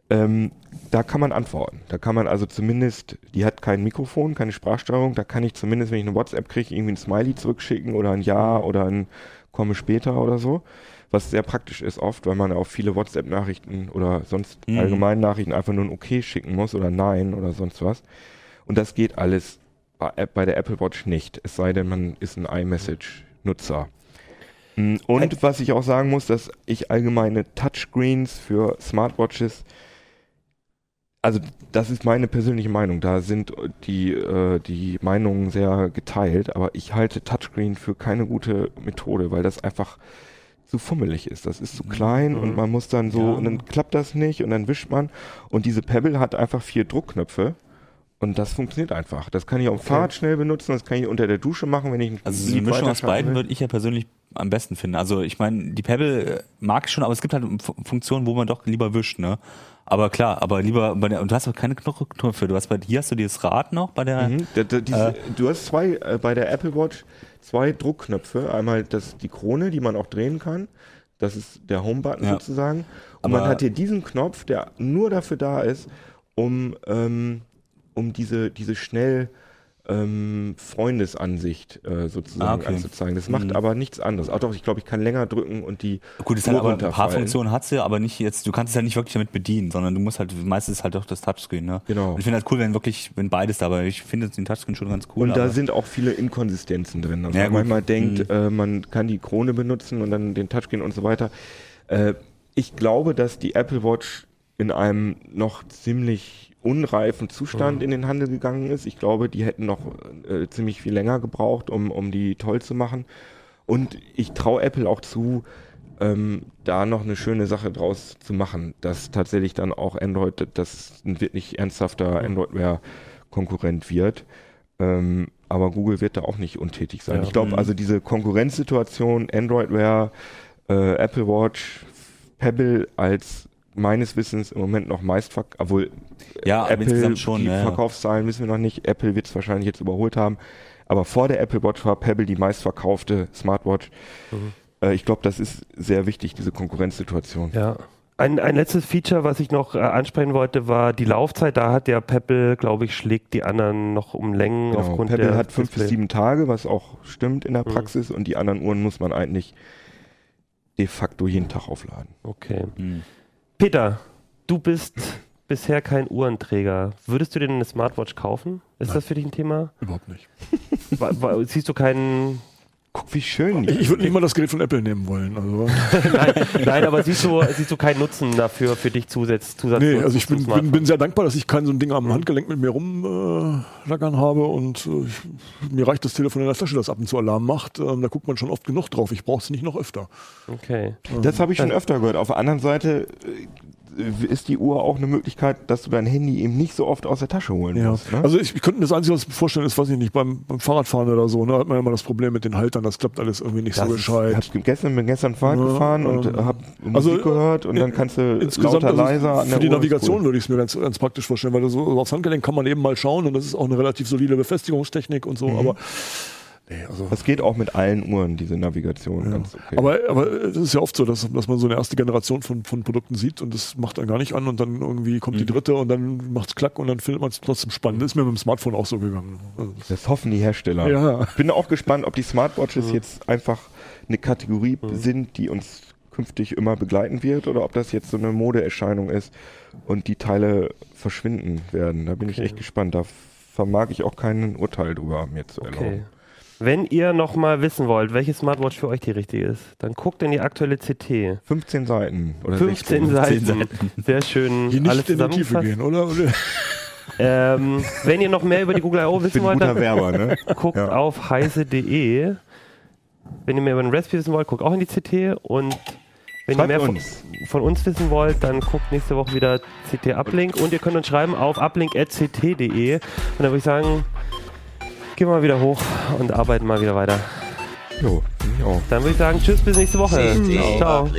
ähm, da kann man antworten. Da kann man also zumindest, die hat kein Mikrofon, keine Sprachsteuerung, da kann ich zumindest, wenn ich eine WhatsApp kriege, irgendwie ein Smiley zurückschicken oder ein Ja oder ein Komme später oder so. Was sehr praktisch ist oft, weil man auf viele WhatsApp-Nachrichten oder sonst Mhm. allgemeinen Nachrichten einfach nur ein Okay schicken muss oder Nein oder sonst was. Und das geht alles bei, der Apple Watch nicht. Es sei denn, man ist ein iMessage-Nutzer. Mm, Und was ich auch sagen muss, dass ich allgemeine Touchscreens für Smartwatches, also das ist meine persönliche Meinung, da sind die, äh, die Meinungen sehr geteilt, aber ich halte Touchscreen für keine gute Methode, weil das einfach zu fummelig ist. Das ist zu klein Mhm. und man muss dann so, Ja. und dann klappt das nicht und dann wischt man. Und diese Pebble hat einfach vier Druckknöpfe. Und das funktioniert einfach. Das kann ich auf dem Fahrrad schnell benutzen, das kann ich unter der Dusche machen, wenn ich ein Also die Mischung aus beiden würde ich ja persönlich am besten finden. Also ich meine, die Pebble äh, mag ich schon, aber es gibt halt Funktionen, wo man doch lieber wischt, ne? Aber klar, aber lieber bei der, und du hast auch keine Kno- Knöpfe. Du hast bei hier hast du dieses Rad noch bei der. Mhm. Da, da, diese, du hast zwei, äh, bei der Apple Watch zwei Druckknöpfe. Einmal das, die Krone, die man auch drehen kann. Das ist der Home-Button Ja. sozusagen. Und Aber- man hat hier diesen Knopf, der nur dafür da ist, um, ähm, um diese, diese schnell ähm, Freundesansicht äh, sozusagen Ah, okay. anzuzeigen. Das macht Mhm. aber nichts anderes. Auch doch, ich glaube, ich kann länger drücken und die Gut, Uhr hat aber ein paar. Funktionen hat sie, aber nicht jetzt, du kannst es ja nicht wirklich damit bedienen, sondern du musst halt, meistens halt auch das Touchscreen, ne? Genau. Und ich finde halt cool, wenn wirklich, wenn beides dabei, ich finde den Touchscreen schon ganz cool. Und da sind auch viele Inkonsistenzen drin. Also Ja, man manchmal denkt, Mhm. äh, man kann die Krone benutzen und dann den Touchscreen und so weiter. Äh, ich glaube, dass die Apple Watch in einem noch ziemlich unreifen Zustand in den Handel gegangen ist. Ich glaube, die hätten noch äh, ziemlich viel länger gebraucht, um, um die toll zu machen. Und ich traue Apple auch zu, ähm, da noch eine schöne Sache draus zu machen, dass tatsächlich dann auch Android, das ein wirklich ernsthafter Android-Wear-Konkurrent wird. Ähm, aber Google wird da auch nicht untätig sein. Ja. Ich glaube, Mhm. also diese Konkurrenzsituation, Android Wear, äh, Apple Watch, Pebble als meines Wissens im Moment noch meistverk obwohl Ja, aber Apple, insgesamt schon, die ja, ja. Verkaufszahlen wissen wir noch nicht. Apple wird es wahrscheinlich jetzt überholt haben. Aber vor der Apple Watch war Pebble die meistverkaufte Smartwatch. Mhm. Äh, ich glaube, das ist sehr wichtig, diese Konkurrenzsituation. Ja. Ein, ein letztes Feature, was ich noch äh, ansprechen wollte, war die Laufzeit. Da hat der Pebble, glaube ich, schlägt die anderen noch um Längen Genau. aufgrund Pebble der hat fünf bis Display. sieben Tage, was auch stimmt in der Mhm. Praxis. Und die anderen Uhren muss man eigentlich de facto jeden Tag aufladen. Okay. Hm. Peter, du bist bisher kein Uhrenträger. Würdest du dir eine Smartwatch kaufen? Ist Nein. das für dich ein Thema? Überhaupt nicht. [LAUGHS] Siehst du keinen. Guck, wie schön Ich, ich würde nicht mal das Gerät von Apple nehmen wollen. Also, [LAUGHS] nein, nein, aber siehst du, siehst du keinen Nutzen dafür für dich Zusatz, Zusatz nee, also ich bin, bin, bin sehr dankbar, dass ich kein so ein Ding am Handgelenk mit mir rumlackern habe und äh, ich, mir reicht das Telefon in der Tasche, das ab und zu Alarm macht. Ähm, da guckt man schon oft genug drauf. Ich brauche es nicht noch öfter. Okay. Das habe ich schon öfter gehört. Auf der anderen Seite äh, ist die Uhr auch eine Möglichkeit, dass du dein Handy eben nicht so oft aus der Tasche holen Ja. musst. Ne? Also ich, ich könnte mir das Einzige, was ich mir vorstellen, ist, weiß ich nicht, beim, beim Fahrradfahren oder so, ne, hat man ja immer das Problem mit den Haltern, das klappt alles irgendwie nicht Das so gescheit. Ich gestern, bin gestern Fahrrad Ja, gefahren und ähm, habe Musik also, gehört und dann kannst du Insgesamt lauter, also leiser an für der die Uhr Navigation cool. würde ich es mir ganz, ganz praktisch vorstellen, weil so aufs Handgelenk kann man eben mal schauen und das ist auch eine relativ solide Befestigungstechnik und so, Mhm. aber nee, also Das geht auch mit allen Uhren, diese Navigation. Ja. Ganz okay. Aber, aber es ist ja oft so, dass, dass man so eine erste Generation von, von Produkten sieht und das macht dann gar nicht an und dann irgendwie kommt die Mhm. dritte und dann macht's klack und dann findet man es trotzdem spannend. Das ist mir mit dem Smartphone auch so gegangen. Also, das hoffen die Hersteller. Ja. Ich bin auch gespannt, ob die Smartwatches jetzt einfach eine Kategorie sind, die uns künftig immer begleiten wird oder ob das jetzt so eine Modeerscheinung ist und die Teile verschwinden werden. Da bin ich Okay. echt gespannt. Da vermag ich auch kein Urteil drüber mir zu erlauben. Okay. Wenn ihr noch mal wissen wollt, welche Smartwatch für euch die richtige ist, dann guckt in die aktuelle CT. 15 Seiten oder 15 16. Seiten. Sehr schön. Hier alles nicht in die Tiefe gehen, oder? Ähm, wenn ihr noch mehr über die Google I.O. Wissen wollt, dann Werber, ne? guckt Ja. auf heise.de. Wenn ihr mehr über den Raspi wissen wollt, guckt auch in die CT. Und wenn Schreibt ihr mehr von, uns. von uns wissen wollt, dann guckt nächste Woche wieder CT Uplink. Und ihr könnt uns schreiben auf uplink.ct.de. Und dann würde ich sagen, gehen wir mal wieder hoch und arbeiten mal wieder weiter. Jo, finde ich auch. Dann würde ich sagen, tschüss, bis nächste Woche. Ciao.